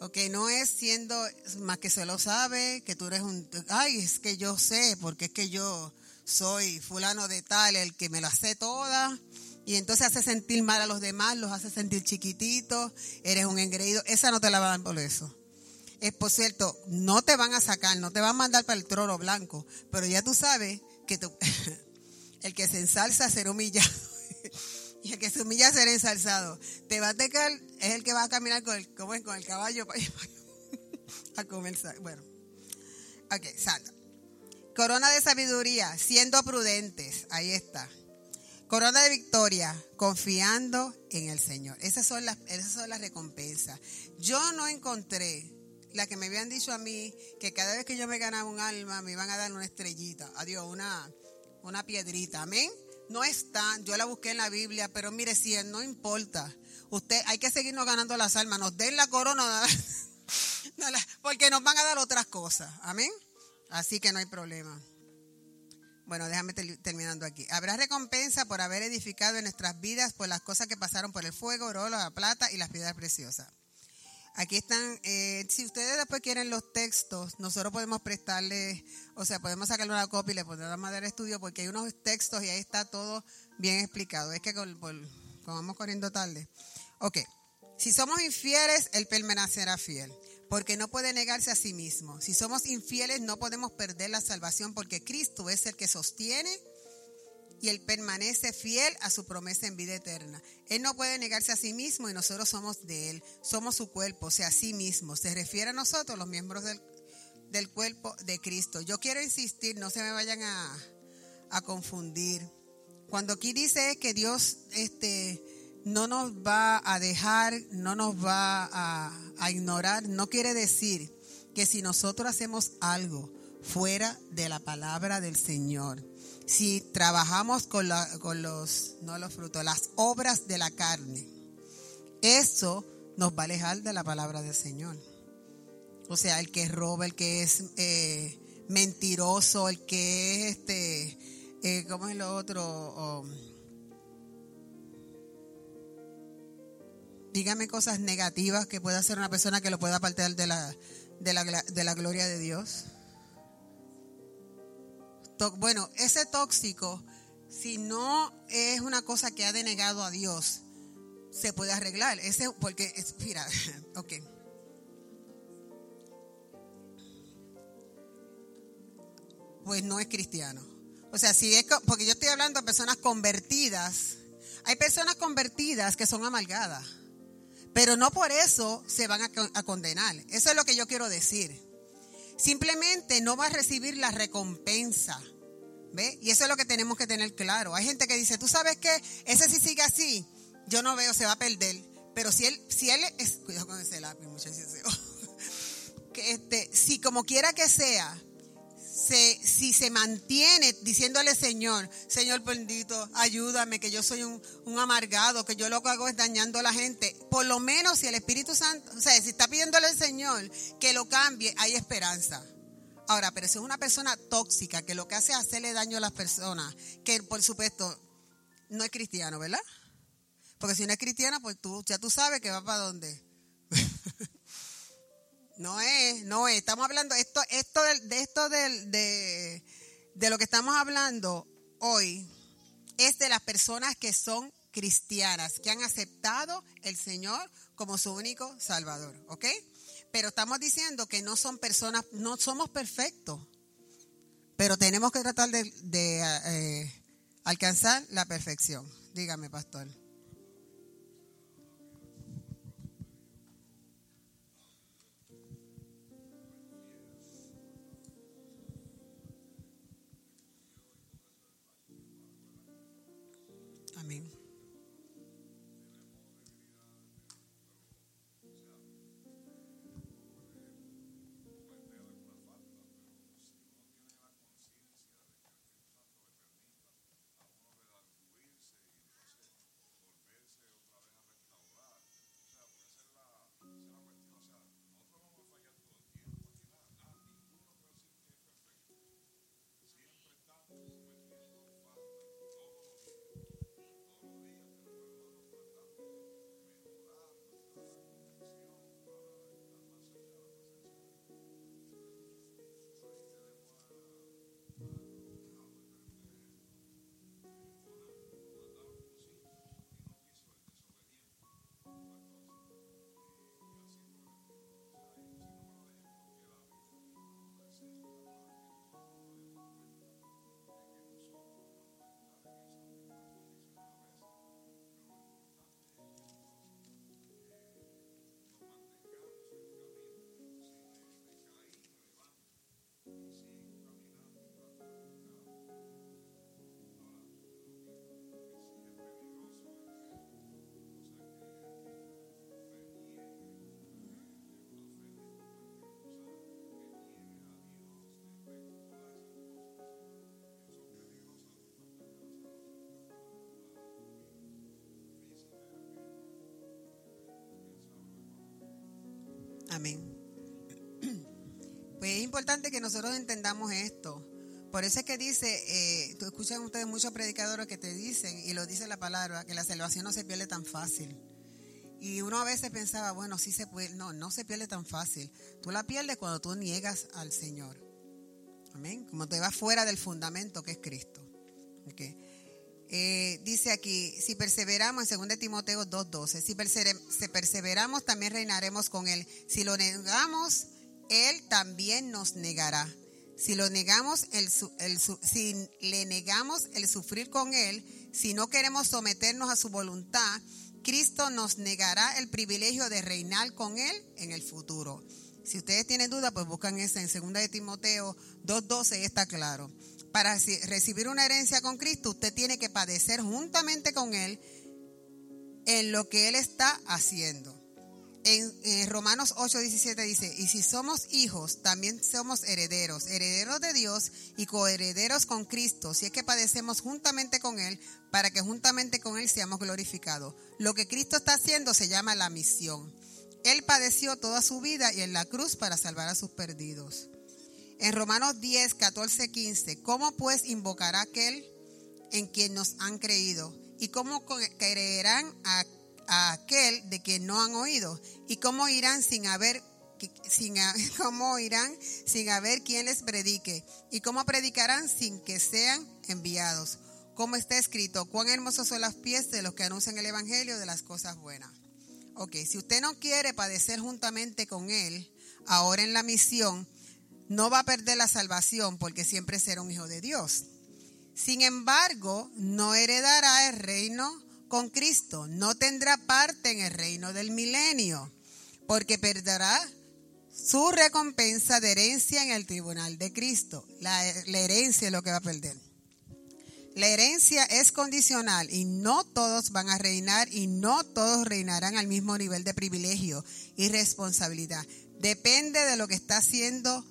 Ok, no es siendo más que se lo sabe, que tú eres un, ay, es que yo sé, porque es que yo soy fulano de tal, el que me la sé toda, y entonces hace sentir mal a los demás, los hace sentir chiquititos, eres un engreído, esa no te la van a dar por eso. Es por cierto, no te van a sacar, no te van a mandar para el trono blanco, pero ya tú sabes que el que se ensalza será humillado. y el que se humilla ensalzado. Te va a tecar, es el que va a caminar con el, ¿cómo es? con el caballo a comenzar. Bueno, ok, salta. Corona de sabiduría, siendo prudentes, ahí está. Corona de victoria, confiando en el Señor. Esas son las, esas son las recompensas. Yo no encontré la que me habían dicho a mí que cada vez que yo me ganaba un alma me iban a dar una estrellita, adiós, una, una piedrita, amén. No está, yo la busqué en la Biblia, pero mire, si no importa. Usted, hay que seguirnos ganando las almas. Nos den la corona, porque nos van a dar otras cosas. Amén. Así que no hay problema. Bueno, déjame terminando aquí. Habrá recompensa por haber edificado en nuestras vidas por las cosas que pasaron por el fuego, oro, la plata y las piedras preciosas. Aquí están, eh, si ustedes después quieren los textos, nosotros podemos prestarle, o sea, podemos sacarle una copia y le podemos dar estudio porque hay unos textos y ahí está todo bien explicado. Es que como vamos corriendo tarde. Ok, si somos infieles, Él permanecerá fiel, porque no puede negarse a sí mismo. Si somos infieles, no podemos perder la salvación porque Cristo es el que sostiene y Él permanece fiel a su promesa en vida eterna. Él no puede negarse a sí mismo y nosotros somos de Él, somos su cuerpo, o sea, a sí mismo. Se refiere a nosotros, los miembros del, del cuerpo de Cristo. Yo quiero insistir, no se me vayan a, a confundir. Cuando aquí dice que Dios este, no nos va a dejar, no nos va a, a ignorar, no quiere decir que si nosotros hacemos algo fuera de la palabra del Señor, si trabajamos con, con los, no los frutos, las obras de la carne, eso nos va a alejar de la palabra del Señor. O sea, el que roba, el que es eh, mentiroso, el que es este, eh, ¿cómo es lo otro? dígame cosas negativas que pueda hacer una persona que lo pueda apartar de la, de la, de la gloria de Dios. Bueno, ese tóxico, si no es una cosa que ha denegado a Dios, se puede arreglar. Ese, porque, mira, ok. Pues no es cristiano. O sea, si es, porque yo estoy hablando de personas convertidas. Hay personas convertidas que son amargadas, pero no por eso se van a condenar. Eso es lo que yo quiero decir. Simplemente no va a recibir la recompensa. ¿Ve? Y eso es lo que tenemos que tener claro. Hay gente que dice, tú sabes que ese si sigue así, yo no veo, se va a perder. Pero si él, si él es, cuidado con ese lápiz, muchachos, que este, si como quiera que sea, si se mantiene diciéndole Señor, Señor bendito, ayúdame, que yo soy un, un, amargado, que yo lo que hago es dañando a la gente, por lo menos si el Espíritu Santo, o sea, si está pidiéndole al Señor que lo cambie, hay esperanza. Ahora, pero si es una persona tóxica que lo que hace es hacerle daño a las personas, que por supuesto no es cristiano, ¿verdad? Porque si no es cristiano, pues tú ya tú sabes que va para dónde. no es, no es. Estamos hablando, esto, esto de, de esto de, de lo que estamos hablando hoy es de las personas que son cristianas, que han aceptado el Señor como su único Salvador, ¿ok? Pero estamos diciendo que no son personas, no somos perfectos, pero tenemos que tratar de, eh, alcanzar la perfección. Dígame, pastor. Amén. Pues es importante que nosotros entendamos esto. Por eso es que dice, eh, escuchan ustedes muchos predicadores que te dicen, y lo dice la palabra, que la salvación no se pierde tan fácil. Y uno a veces pensaba, bueno, sí se puede. No, no se pierde tan fácil. Tú la pierdes cuando tú niegas al Señor. Amén. Como te vas fuera del fundamento que es Cristo. Okay. Eh, dice aquí, si perseveramos, en 2 Timoteo 2.12, si perseveramos también reinaremos con Él. Si lo negamos, Él también nos negará. Si lo negamos, el, si le negamos el sufrir con Él, si no queremos someternos a su voluntad, Cristo nos negará el privilegio de reinar con Él en el futuro. Si ustedes tienen duda, pues buscan esa en 2 de Timoteo 2.12 y está claro para recibir una herencia con Cristo, usted tiene que padecer juntamente con Él en lo que Él está haciendo. En, en Romanos 8, 17 dice, y si somos hijos, también somos herederos, herederos de Dios y coherederos con Cristo, si es que padecemos juntamente con Él, para que juntamente con Él seamos glorificados. Lo que Cristo está haciendo se llama la misión. Él padeció toda su vida y en la cruz para salvar a sus perdidos. En Romanos 10, 14, 15, ¿cómo pues invocará aquel en quien nos han creído? ¿Y cómo creerán a, aquel de quien no han oído? ¿Y cómo irán sin haber sin, cómo irán sin haber quien les predique? ¿Y cómo predicarán sin que sean enviados? Como está escrito, cuán hermosos son los pies de los que anuncian el Evangelio de las cosas buenas. Ok, si usted no quiere padecer juntamente con Él, ahora en la misión, no va a perder la salvación porque siempre será un hijo de Dios. Sin embargo, no heredará el reino con Cristo, no tendrá parte en el reino del milenio, porque perderá su recompensa de herencia en el tribunal de Cristo. La, herencia es lo que va a perder. La herencia es condicional y no todos van a reinar y no todos reinarán al mismo nivel de privilegio y responsabilidad. Depende de lo que está haciendo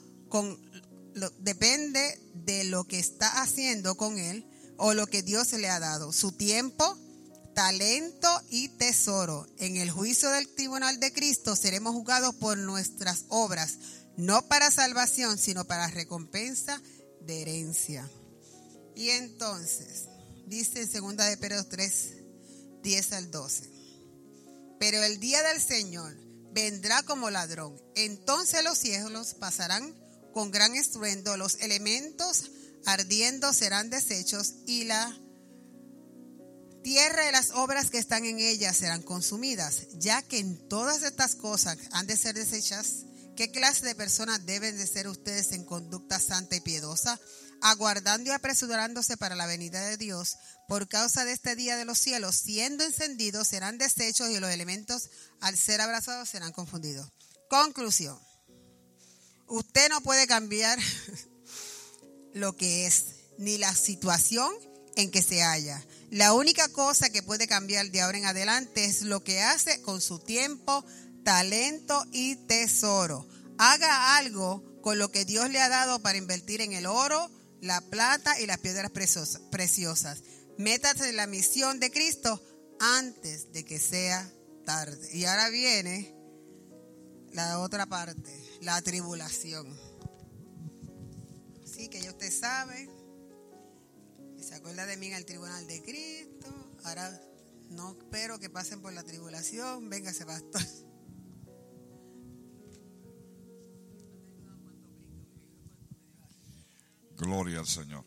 depende de lo que está haciendo con él o lo que Dios le ha dado, su tiempo, talento y tesoro. En el juicio del tribunal de Cristo seremos juzgados por nuestras obras, no para salvación, sino para recompensa de herencia. Y entonces, dice en 2 de Pedro 3, 10 al 12. Pero el día del Señor vendrá como ladrón. Entonces los cielos pasarán con gran estruendo, los elementos ardiendo serán deshechos y la tierra y las obras que están en ella serán consumidas, ya que en todas estas cosas han de ser desechas. ¿Qué clase de personas deben de ser ustedes en conducta santa y piedosa? aguardando y apresurándose para la venida de Dios, por causa de este día de los cielos, siendo encendidos, serán deshechos y los elementos, al ser abrazados, serán confundidos. Conclusión. Usted no puede cambiar lo que es, ni la situación en que se halla. La única cosa que puede cambiar de ahora en adelante es lo que hace con su tiempo, talento y tesoro. Haga algo con lo que Dios le ha dado para invertir en el oro, la plata y las piedras preciosas. Métase en la misión de Cristo antes de que sea tarde. Y ahora viene la otra parte, la tribulación. Sí, que ya usted sabe, se acuerda de mí en el tribunal de Cristo. Ahora no espero que pasen por la tribulación. Véngase, pastor. Gloria al Señor.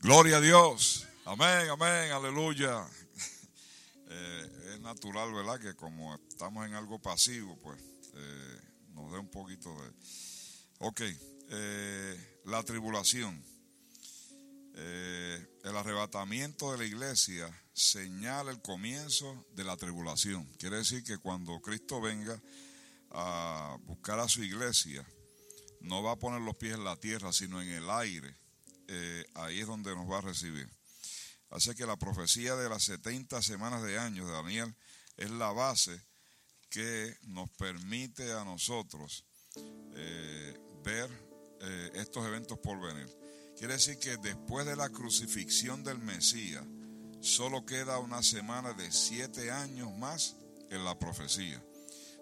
Gloria a Dios. Amén, amén, aleluya. Eh, es natural, ¿verdad? Que como estamos en algo pasivo, pues eh, nos dé un poquito de... Ok, eh, la tribulación. el arrebatamiento de la iglesia señala el comienzo de la tribulación. Quiere decir que cuando Cristo venga a buscar a su iglesia, no va a poner los pies en la tierra, sino en el aire. Eh, ahí es donde nos va a recibir. Así que la profecía de las 70 semanas de años de Daniel es la base que nos permite a nosotros eh, ver eh, estos eventos por venir. Quiere decir que después de la crucifixión del Mesías, solo queda una semana de siete años más en la profecía.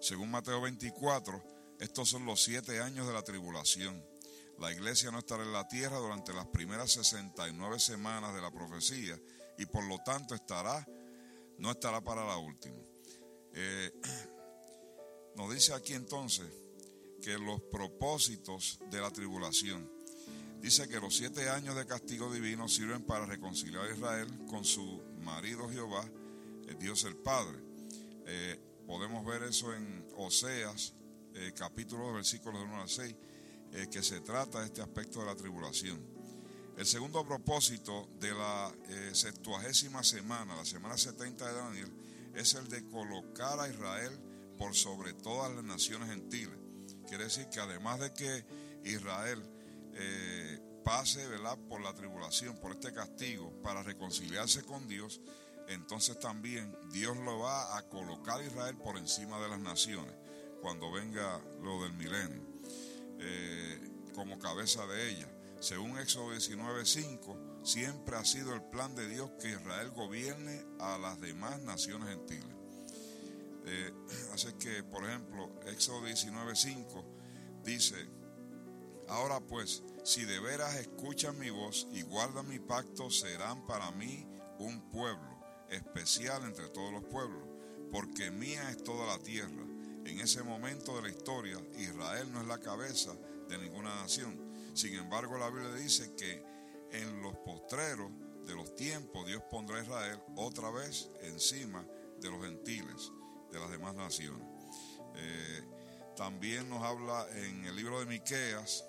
Según Mateo 24, estos son los siete años de la tribulación. La iglesia no estará en la tierra durante las primeras 69 semanas de la profecía y por lo tanto estará, no estará para la última. Eh, nos dice aquí entonces que los propósitos de la tribulación, dice que los siete años de castigo divino sirven para reconciliar a Israel con su marido Jehová, Dios el Padre. Eh, podemos ver eso en Oseas eh, capítulo, versículos de 1 al 6, eh, que se trata de este aspecto de la tribulación. El segundo propósito de la eh, septuagésima semana, la semana 70 de Daniel, es el de colocar a Israel por sobre todas las naciones gentiles. Quiere decir que además de que Israel pase ¿verdad? por la tribulación, por este castigo, para reconciliarse con Dios, entonces también Dios lo va a colocar a Israel por encima de las naciones cuando venga lo del milenio, eh, como cabeza de ella. Según Éxodo 19:5, siempre ha sido el plan de Dios que Israel gobierne a las demás naciones gentiles. Eh, así que, por ejemplo, Éxodo 19:5 dice, ahora pues, si de veras escuchan mi voz y guardan mi pacto, serán para mí un pueblo especial entre todos los pueblos, porque mía es toda la tierra. En ese momento de la historia, Israel no es la cabeza de ninguna nación. Sin embargo, la Biblia dice que en los postreros de los tiempos Dios pondrá a Israel otra vez encima de los gentiles, de las demás naciones. Eh, también nos habla en el libro de Miqueas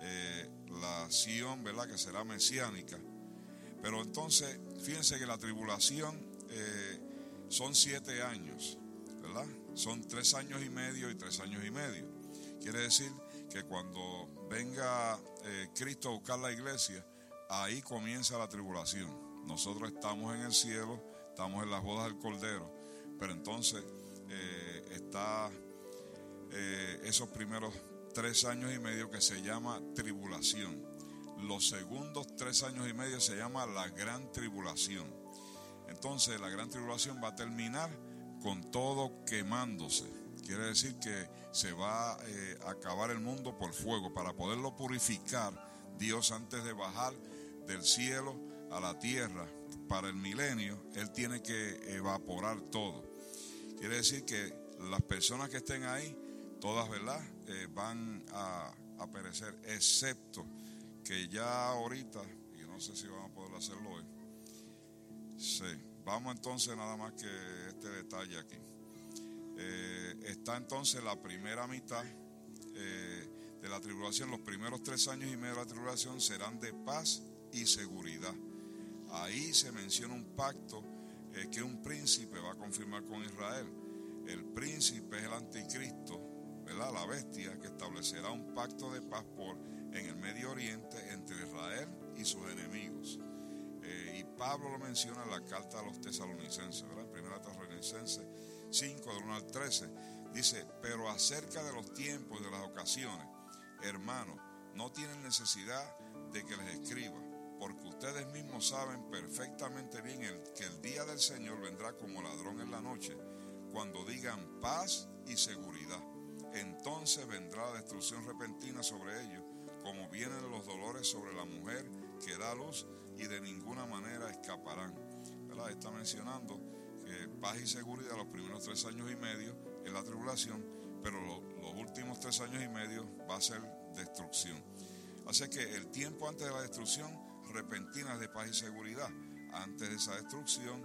eh, la Sion, ¿verdad? Que será mesiánica. Pero entonces, fíjense que la tribulación eh, son siete años, ¿verdad? Son tres años y medio y tres años y medio. Quiere decir que cuando venga Cristo a buscar la iglesia, ahí comienza la tribulación. Nosotros estamos en el cielo, estamos en las bodas del Cordero, pero entonces eh, está esos primeros tres años y medio que se llama tribulación los segundos tres años y medio se llama la gran tribulación. Entonces la gran tribulación va a terminar con todo quemándose. Quiere decir que se va eh, a acabar el mundo por fuego. Para poderlo purificar, Dios antes de bajar del cielo a la tierra para el milenio, Él tiene que evaporar todo. Quiere decir que las personas que estén ahí, todas, ¿verdad? Eh, van a, a perecer, excepto que ya ahorita, y no sé si vamos a poder hacerlo hoy, sí, vamos entonces nada más que este detalle aquí. Eh, está entonces la primera mitad eh, de la tribulación, los primeros tres años y medio de la tribulación serán de paz y seguridad. Ahí se menciona un pacto eh, que un príncipe va a confirmar con Israel. El príncipe es el anticristo, ¿verdad? La bestia que establecerá un pacto de paz por en el Medio Oriente entre Israel y sus enemigos. Eh, y Pablo lo menciona en la carta a los tesalonicenses, ¿verdad? Primera Tesalonicenses 5, del 1 al 13. Dice, pero acerca de los tiempos y de las ocasiones, hermanos, no tienen necesidad de que les escriba, porque ustedes mismos saben perfectamente bien que el día del Señor vendrá como ladrón en la noche, cuando digan paz y seguridad. Entonces vendrá destrucción repentina sobre ellos como vienen los dolores sobre la mujer que da luz y de ninguna manera escaparán. Está mencionando que paz y seguridad los primeros tres años y medio en la tribulación, pero los últimos tres años y medio va a ser destrucción. Así que el tiempo antes de la destrucción repentina es de paz y seguridad. Antes de esa destrucción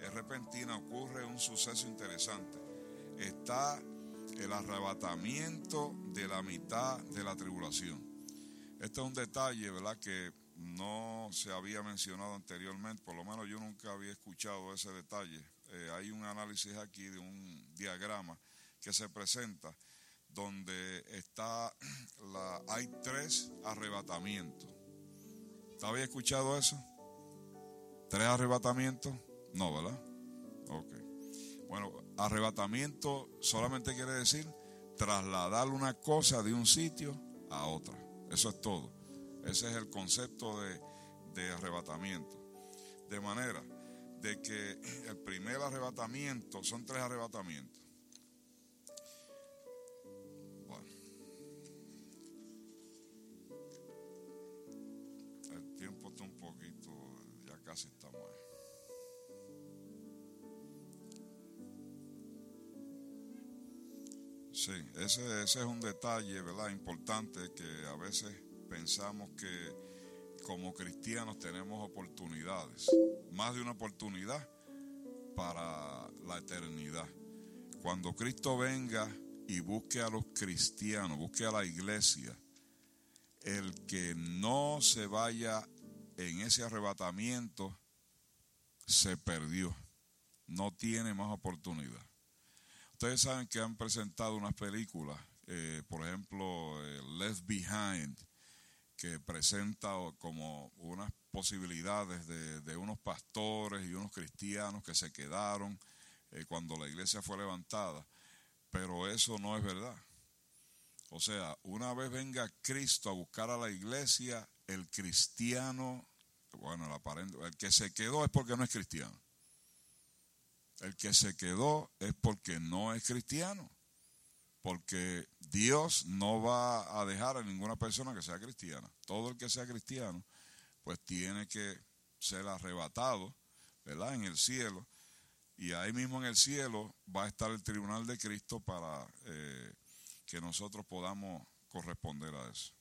es repentina, ocurre un suceso interesante. Está el arrebatamiento de la mitad de la tribulación. Este es un detalle, ¿verdad?, que no se había mencionado anteriormente, por lo menos yo nunca había escuchado ese detalle. Eh, hay un análisis aquí de un diagrama que se presenta donde está la hay tres arrebatamientos. ¿Te había escuchado eso? ¿Tres arrebatamientos? No, ¿verdad? Ok. Bueno, arrebatamiento solamente quiere decir trasladar una cosa de un sitio a otra. Eso es todo. Ese es el concepto de, arrebatamiento. De manera de que el primer arrebatamiento, son tres arrebatamientos. Sí, ese, ese es un detalle, ¿verdad? Importante que a veces pensamos que como cristianos tenemos oportunidades, más de una oportunidad para la eternidad. Cuando Cristo venga y busque a los cristianos, busque a la iglesia, el que no se vaya en ese arrebatamiento se perdió, no tiene más oportunidad. Ustedes saben que han presentado unas películas, eh, por ejemplo, eh, Left Behind, que presenta como unas posibilidades de, unos pastores y unos cristianos que se quedaron eh, cuando la iglesia fue levantada, pero eso no es verdad. O sea, una vez venga Cristo a buscar a la iglesia, el cristiano, bueno, el, aparente, el que se quedó es porque no es cristiano. El que se quedó es porque no es cristiano. Porque Dios no va a dejar a ninguna persona que sea cristiana. Todo el que sea cristiano, pues tiene que ser arrebatado, ¿verdad? En el cielo. Y ahí mismo en el cielo va a estar el tribunal de Cristo para eh, que nosotros podamos corresponder a eso.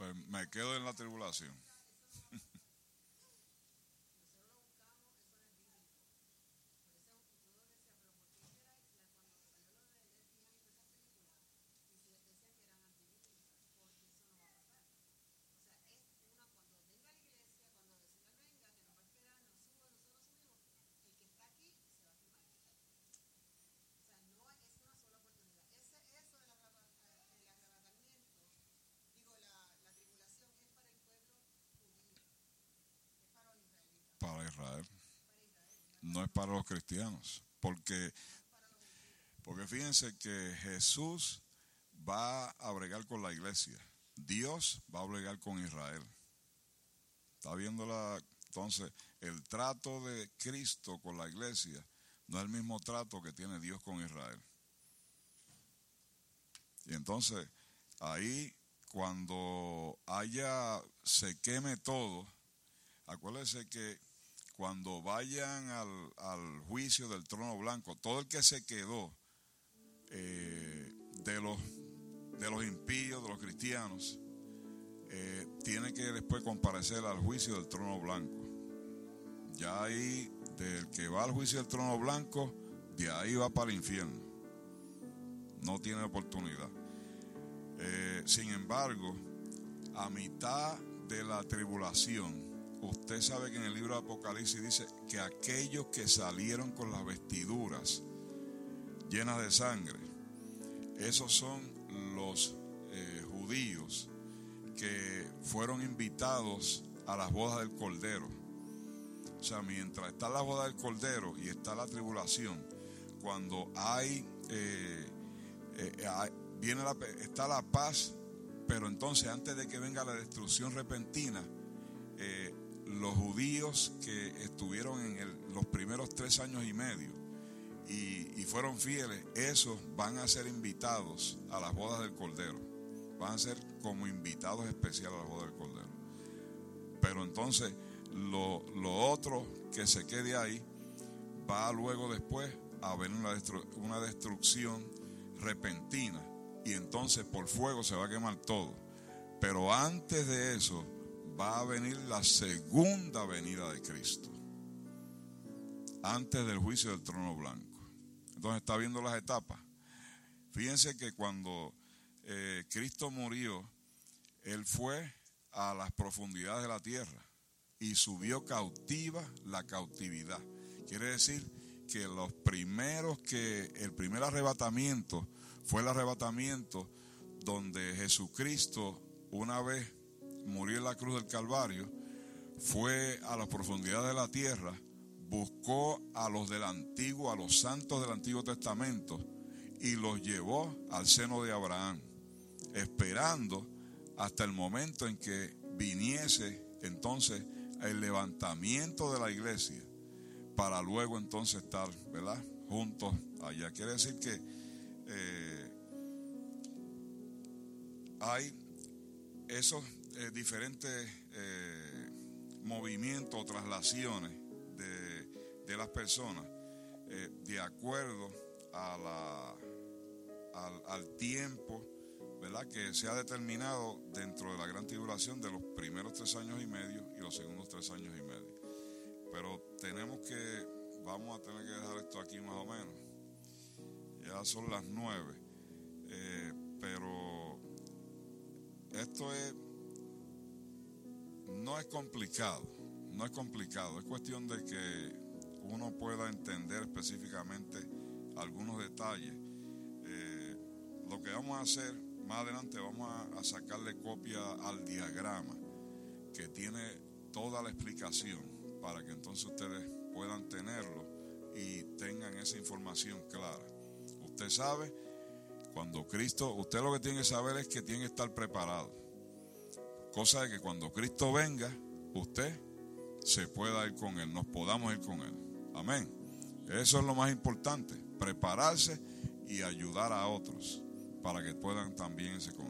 Pues me quedo en la tribulación. No es para los cristianos. Porque, porque fíjense que Jesús va a bregar con la iglesia. Dios va a bregar con Israel. ¿Está viendo la, entonces el trato de Cristo con la iglesia no es el mismo trato que tiene Dios con Israel. Y entonces ahí cuando haya se queme todo, acuérdense que cuando vayan al, juicio del trono blanco, todo el que se quedó eh, de, los, de los impíos, de los cristianos, eh, tiene que después comparecer al juicio del trono blanco. Ya ahí, del que va al juicio del trono blanco, de ahí va para el infierno. No tiene oportunidad. Eh, sin embargo, a mitad de la tribulación, Usted sabe que en el libro de Apocalipsis dice que aquellos que salieron con las vestiduras llenas de sangre, esos son los eh, judíos que fueron invitados a las bodas del Cordero. O sea, mientras está la boda del Cordero y está la tribulación, cuando hay, eh, eh, viene la, está la paz, pero entonces antes de que venga la destrucción repentina, los judíos que estuvieron en los primeros tres años y medio y, fueron fieles, esos van a ser invitados a las bodas del Cordero. Van a ser como invitados especiales a las bodas del Cordero. Pero entonces lo, otro que se quede ahí va luego después a haber una, una destrucción repentina y entonces por fuego se va a quemar todo. Pero antes de eso, va a venir la segunda venida de Cristo, antes del juicio del trono blanco. Entonces está viendo las etapas. Fíjense que cuando eh, Cristo murió, Él fue a las profundidades de la tierra y subió cautiva la cautividad. Quiere decir que los primeros que, el primer arrebatamiento fue el arrebatamiento donde Jesucristo, una vez murió en la cruz del Calvario, fue a las profundidades de la tierra, buscó a los del antiguo, a los santos del Antiguo Testamento, y los llevó al seno de Abraham, esperando hasta el momento en que viniese entonces el levantamiento de la iglesia, para luego entonces estar, ¿verdad? Juntos allá. Quiere decir que eh, hay esos eh, diferentes eh, movimientos o traslaciones de, las personas eh, de acuerdo a la, al, al, tiempo ¿verdad? que se ha determinado dentro de la gran tribulación de los primeros tres años y medio y los segundos tres años y medio. Pero tenemos que, vamos a tener que dejar esto aquí más o menos. Ya son las nueve. pero esto es no es complicado, no es complicado, es cuestión de que uno pueda entender específicamente algunos detalles. Eh, lo que vamos a hacer más adelante, vamos a, a sacarle copia al diagrama que tiene toda la explicación para que entonces ustedes puedan tenerlo y tengan esa información clara. Usted sabe, cuando Cristo, usted lo que tiene que saber es que tiene que estar preparado. Cosa de que cuando Cristo venga, usted se pueda ir con Él, nos podamos ir con Él. Amén. Eso es lo más importante, prepararse y ayudar a otros para que puedan también irse con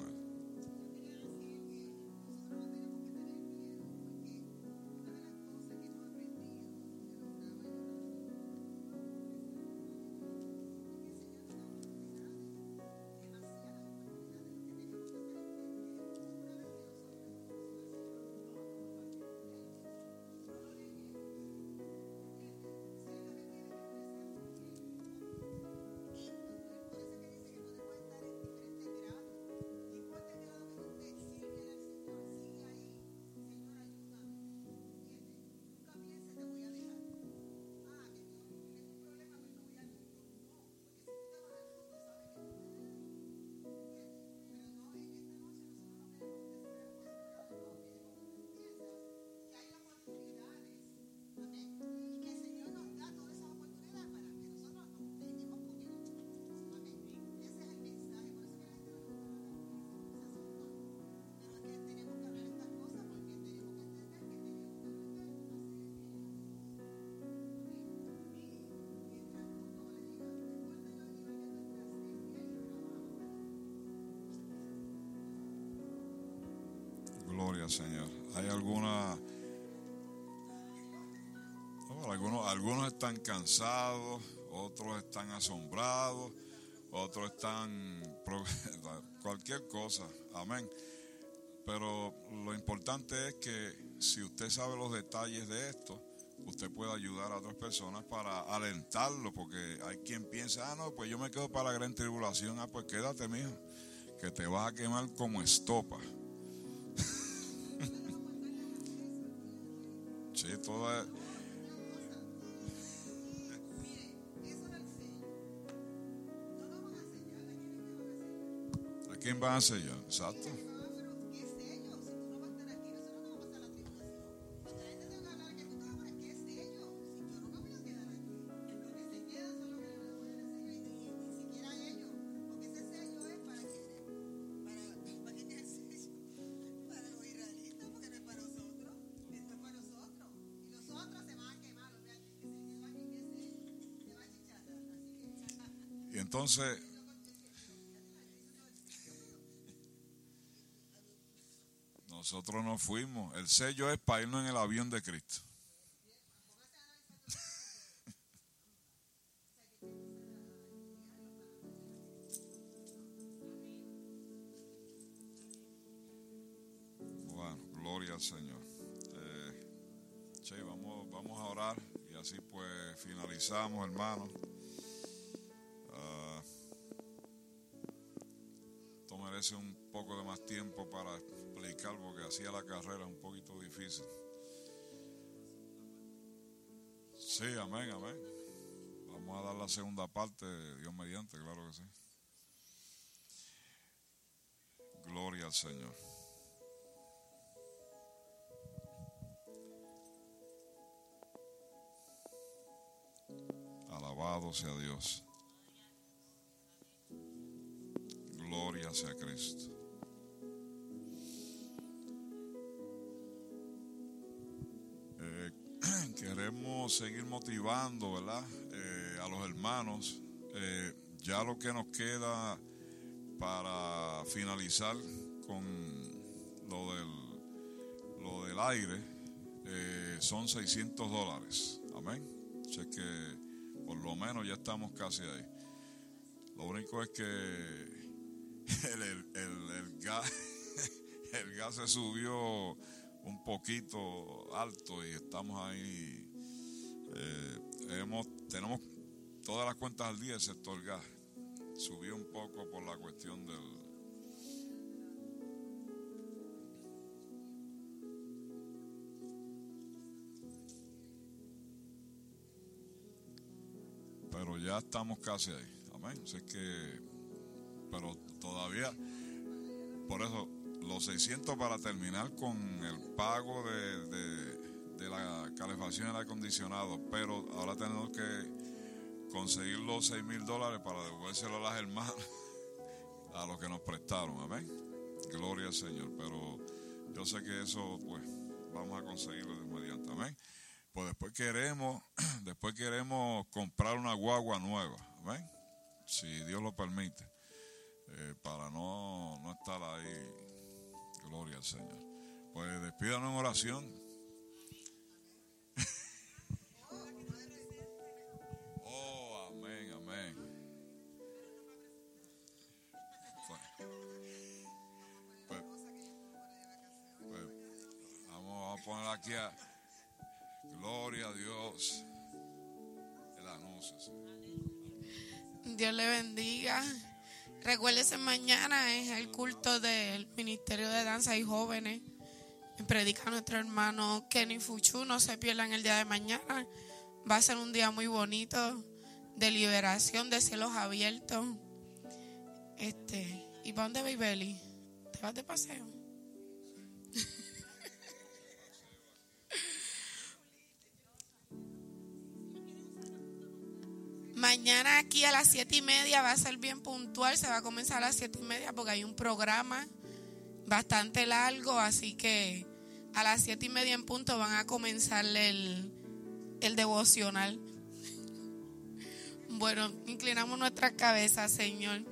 Señor. Hay alguna. algunos, algunos están cansados, otros están asombrados, otros están. cualquier cosa. Amén. Pero lo importante es que si usted sabe los detalles de esto, usted puede ayudar a otras personas para alentarlo, porque hay quien piensa, ah, no, pues yo me quedo para la gran tribulación, ah, pues quédate, mijo, que te vas a quemar como estopa. Quién van a sellar? Exacto. Entonces, nosotros nos fuimos. El sello es para irnos en el avión de Cristo. Bueno, gloria al Señor. Eh, che, vamos, vamos a orar y así pues finalizamos, hermanos. Ah, esto merece un poco de más tiempo para explicar porque hacía la carrera un poquito difícil. Sí, amén, amén. Vamos a dar la segunda parte, Dios mediante, claro que sí. Gloria al Señor. Alabado sea Dios. Gloria sea Cristo. Queremos seguir motivando, ¿verdad? Eh, a los hermanos. Eh, ya lo que nos queda para finalizar con lo del, lo del aire eh, son 600 dólares. Amén. Así que por lo menos ya estamos casi ahí. Lo único es que el- el- el gas, el gas se subió un poquito alto y estamos ahí. Eh, hemos, tenemos todas las cuentas al día, excepto el gas. Subió un poco por la cuestión del, pero ya estamos casi ahí. Amén. Así que, pero todavía, por eso, los 600 para terminar con el pago de la calefacción y el acondicionado, pero ahora tenemos que conseguir los 6 mil dólares para devolvérselo a las hermanas, a los que nos prestaron. Amén. Gloria al Señor. Pero yo sé que eso, pues, vamos a conseguirlo de inmediato. Amén. Pues después queremos, después queremos comprar una guagua nueva. Amén. Si Dios lo permite. Eh, para no, no estar ahí. Gloria al Señor. Pues despídanos en oración. Gloria a Dios. El anuncio, Dios le bendiga. Recuérdese mañana es el culto del Ministerio de Danza y Jóvenes. Predica nuestro hermano Kenny Fuchu. No se pierdan el día de mañana. Va a ser un día muy bonito de liberación, de cielos abiertos. Este, ¿y para dónde va Beli? ¿Te vas de paseo? Mañana aquí a las siete y media va a ser bien puntual, se va a comenzar a las siete y media porque hay un programa bastante largo, así que a las siete y media en punto van a comenzar el, el devocional. Bueno, inclinamos nuestra cabeza, Señor.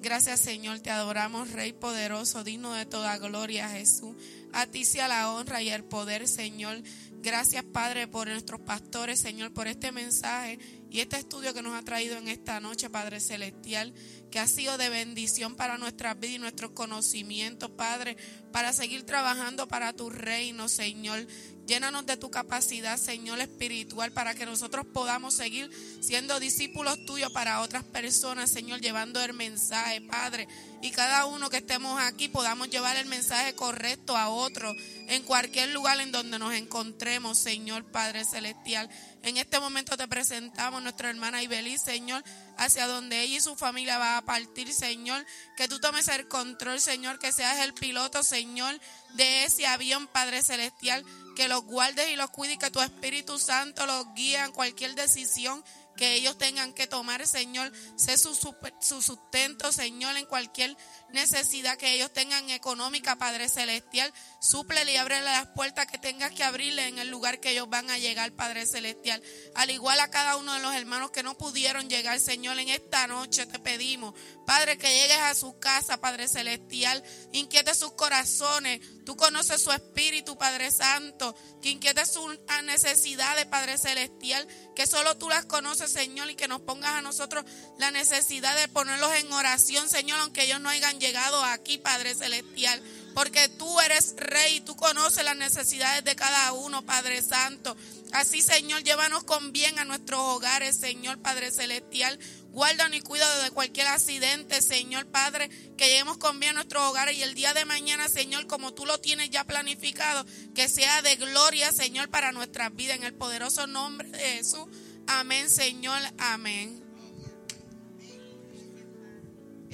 Gracias, Señor. Te adoramos, Rey poderoso, digno de toda gloria, Jesús. A ti sea la honra y el poder, Señor. Gracias, Padre, por nuestros pastores, Señor, por este mensaje y este estudio que nos ha traído en esta noche, Padre Celestial, que ha sido de bendición para nuestras vidas y nuestros conocimientos, Padre, para seguir trabajando para tu reino, Señor. Llénanos de tu capacidad, Señor espiritual, para que nosotros podamos seguir siendo discípulos tuyos para otras personas, Señor, llevando el mensaje, Padre. Y cada uno que estemos aquí podamos llevar el mensaje correcto a otro, en cualquier lugar en donde nos encontremos, Señor Padre Celestial. En este momento te presentamos nuestra hermana Ibeliz, Señor, hacia donde ella y su familia va a partir, Señor. Que tú tomes el control, Señor, que seas el piloto, Señor, de ese avión, Padre Celestial. Que los guardes y los cuides y que tu Espíritu Santo los guíe en cualquier decisión que ellos tengan que tomar, Señor. Sé su, su, sustento, Señor, en cualquier necesidad que ellos tengan económica, Padre Celestial. Súplele y ábrele las puertas que tengas que abrirle en el lugar que ellos van a llegar, Padre Celestial. Al igual a cada uno de los hermanos que no pudieron llegar, Señor, en esta noche te pedimos, Padre, que llegues a su casa, Padre Celestial. Inquiete sus corazones. Tú conoces su espíritu, Padre Santo. Que inquiete sus necesidades, Padre Celestial. Que solo tú las conoces, Señor, y que nos pongas a nosotros la necesidad de ponerlos en oración, Señor, aunque ellos no hayan llegado aquí, Padre Celestial. Porque tú eres rey, tú conoces las necesidades de cada uno, Padre Santo. Así, Señor, llévanos con bien a nuestros hogares, Señor Padre Celestial. Guárdanos y cuida de cualquier accidente, Señor Padre, que lleguemos con bien a nuestros hogares y el día de mañana, Señor, como tú lo tienes ya planificado, que sea de gloria, Señor, para nuestras vidas, en el poderoso nombre de Jesús. Amén, Señor, amén.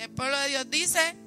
El pueblo de Dios dice,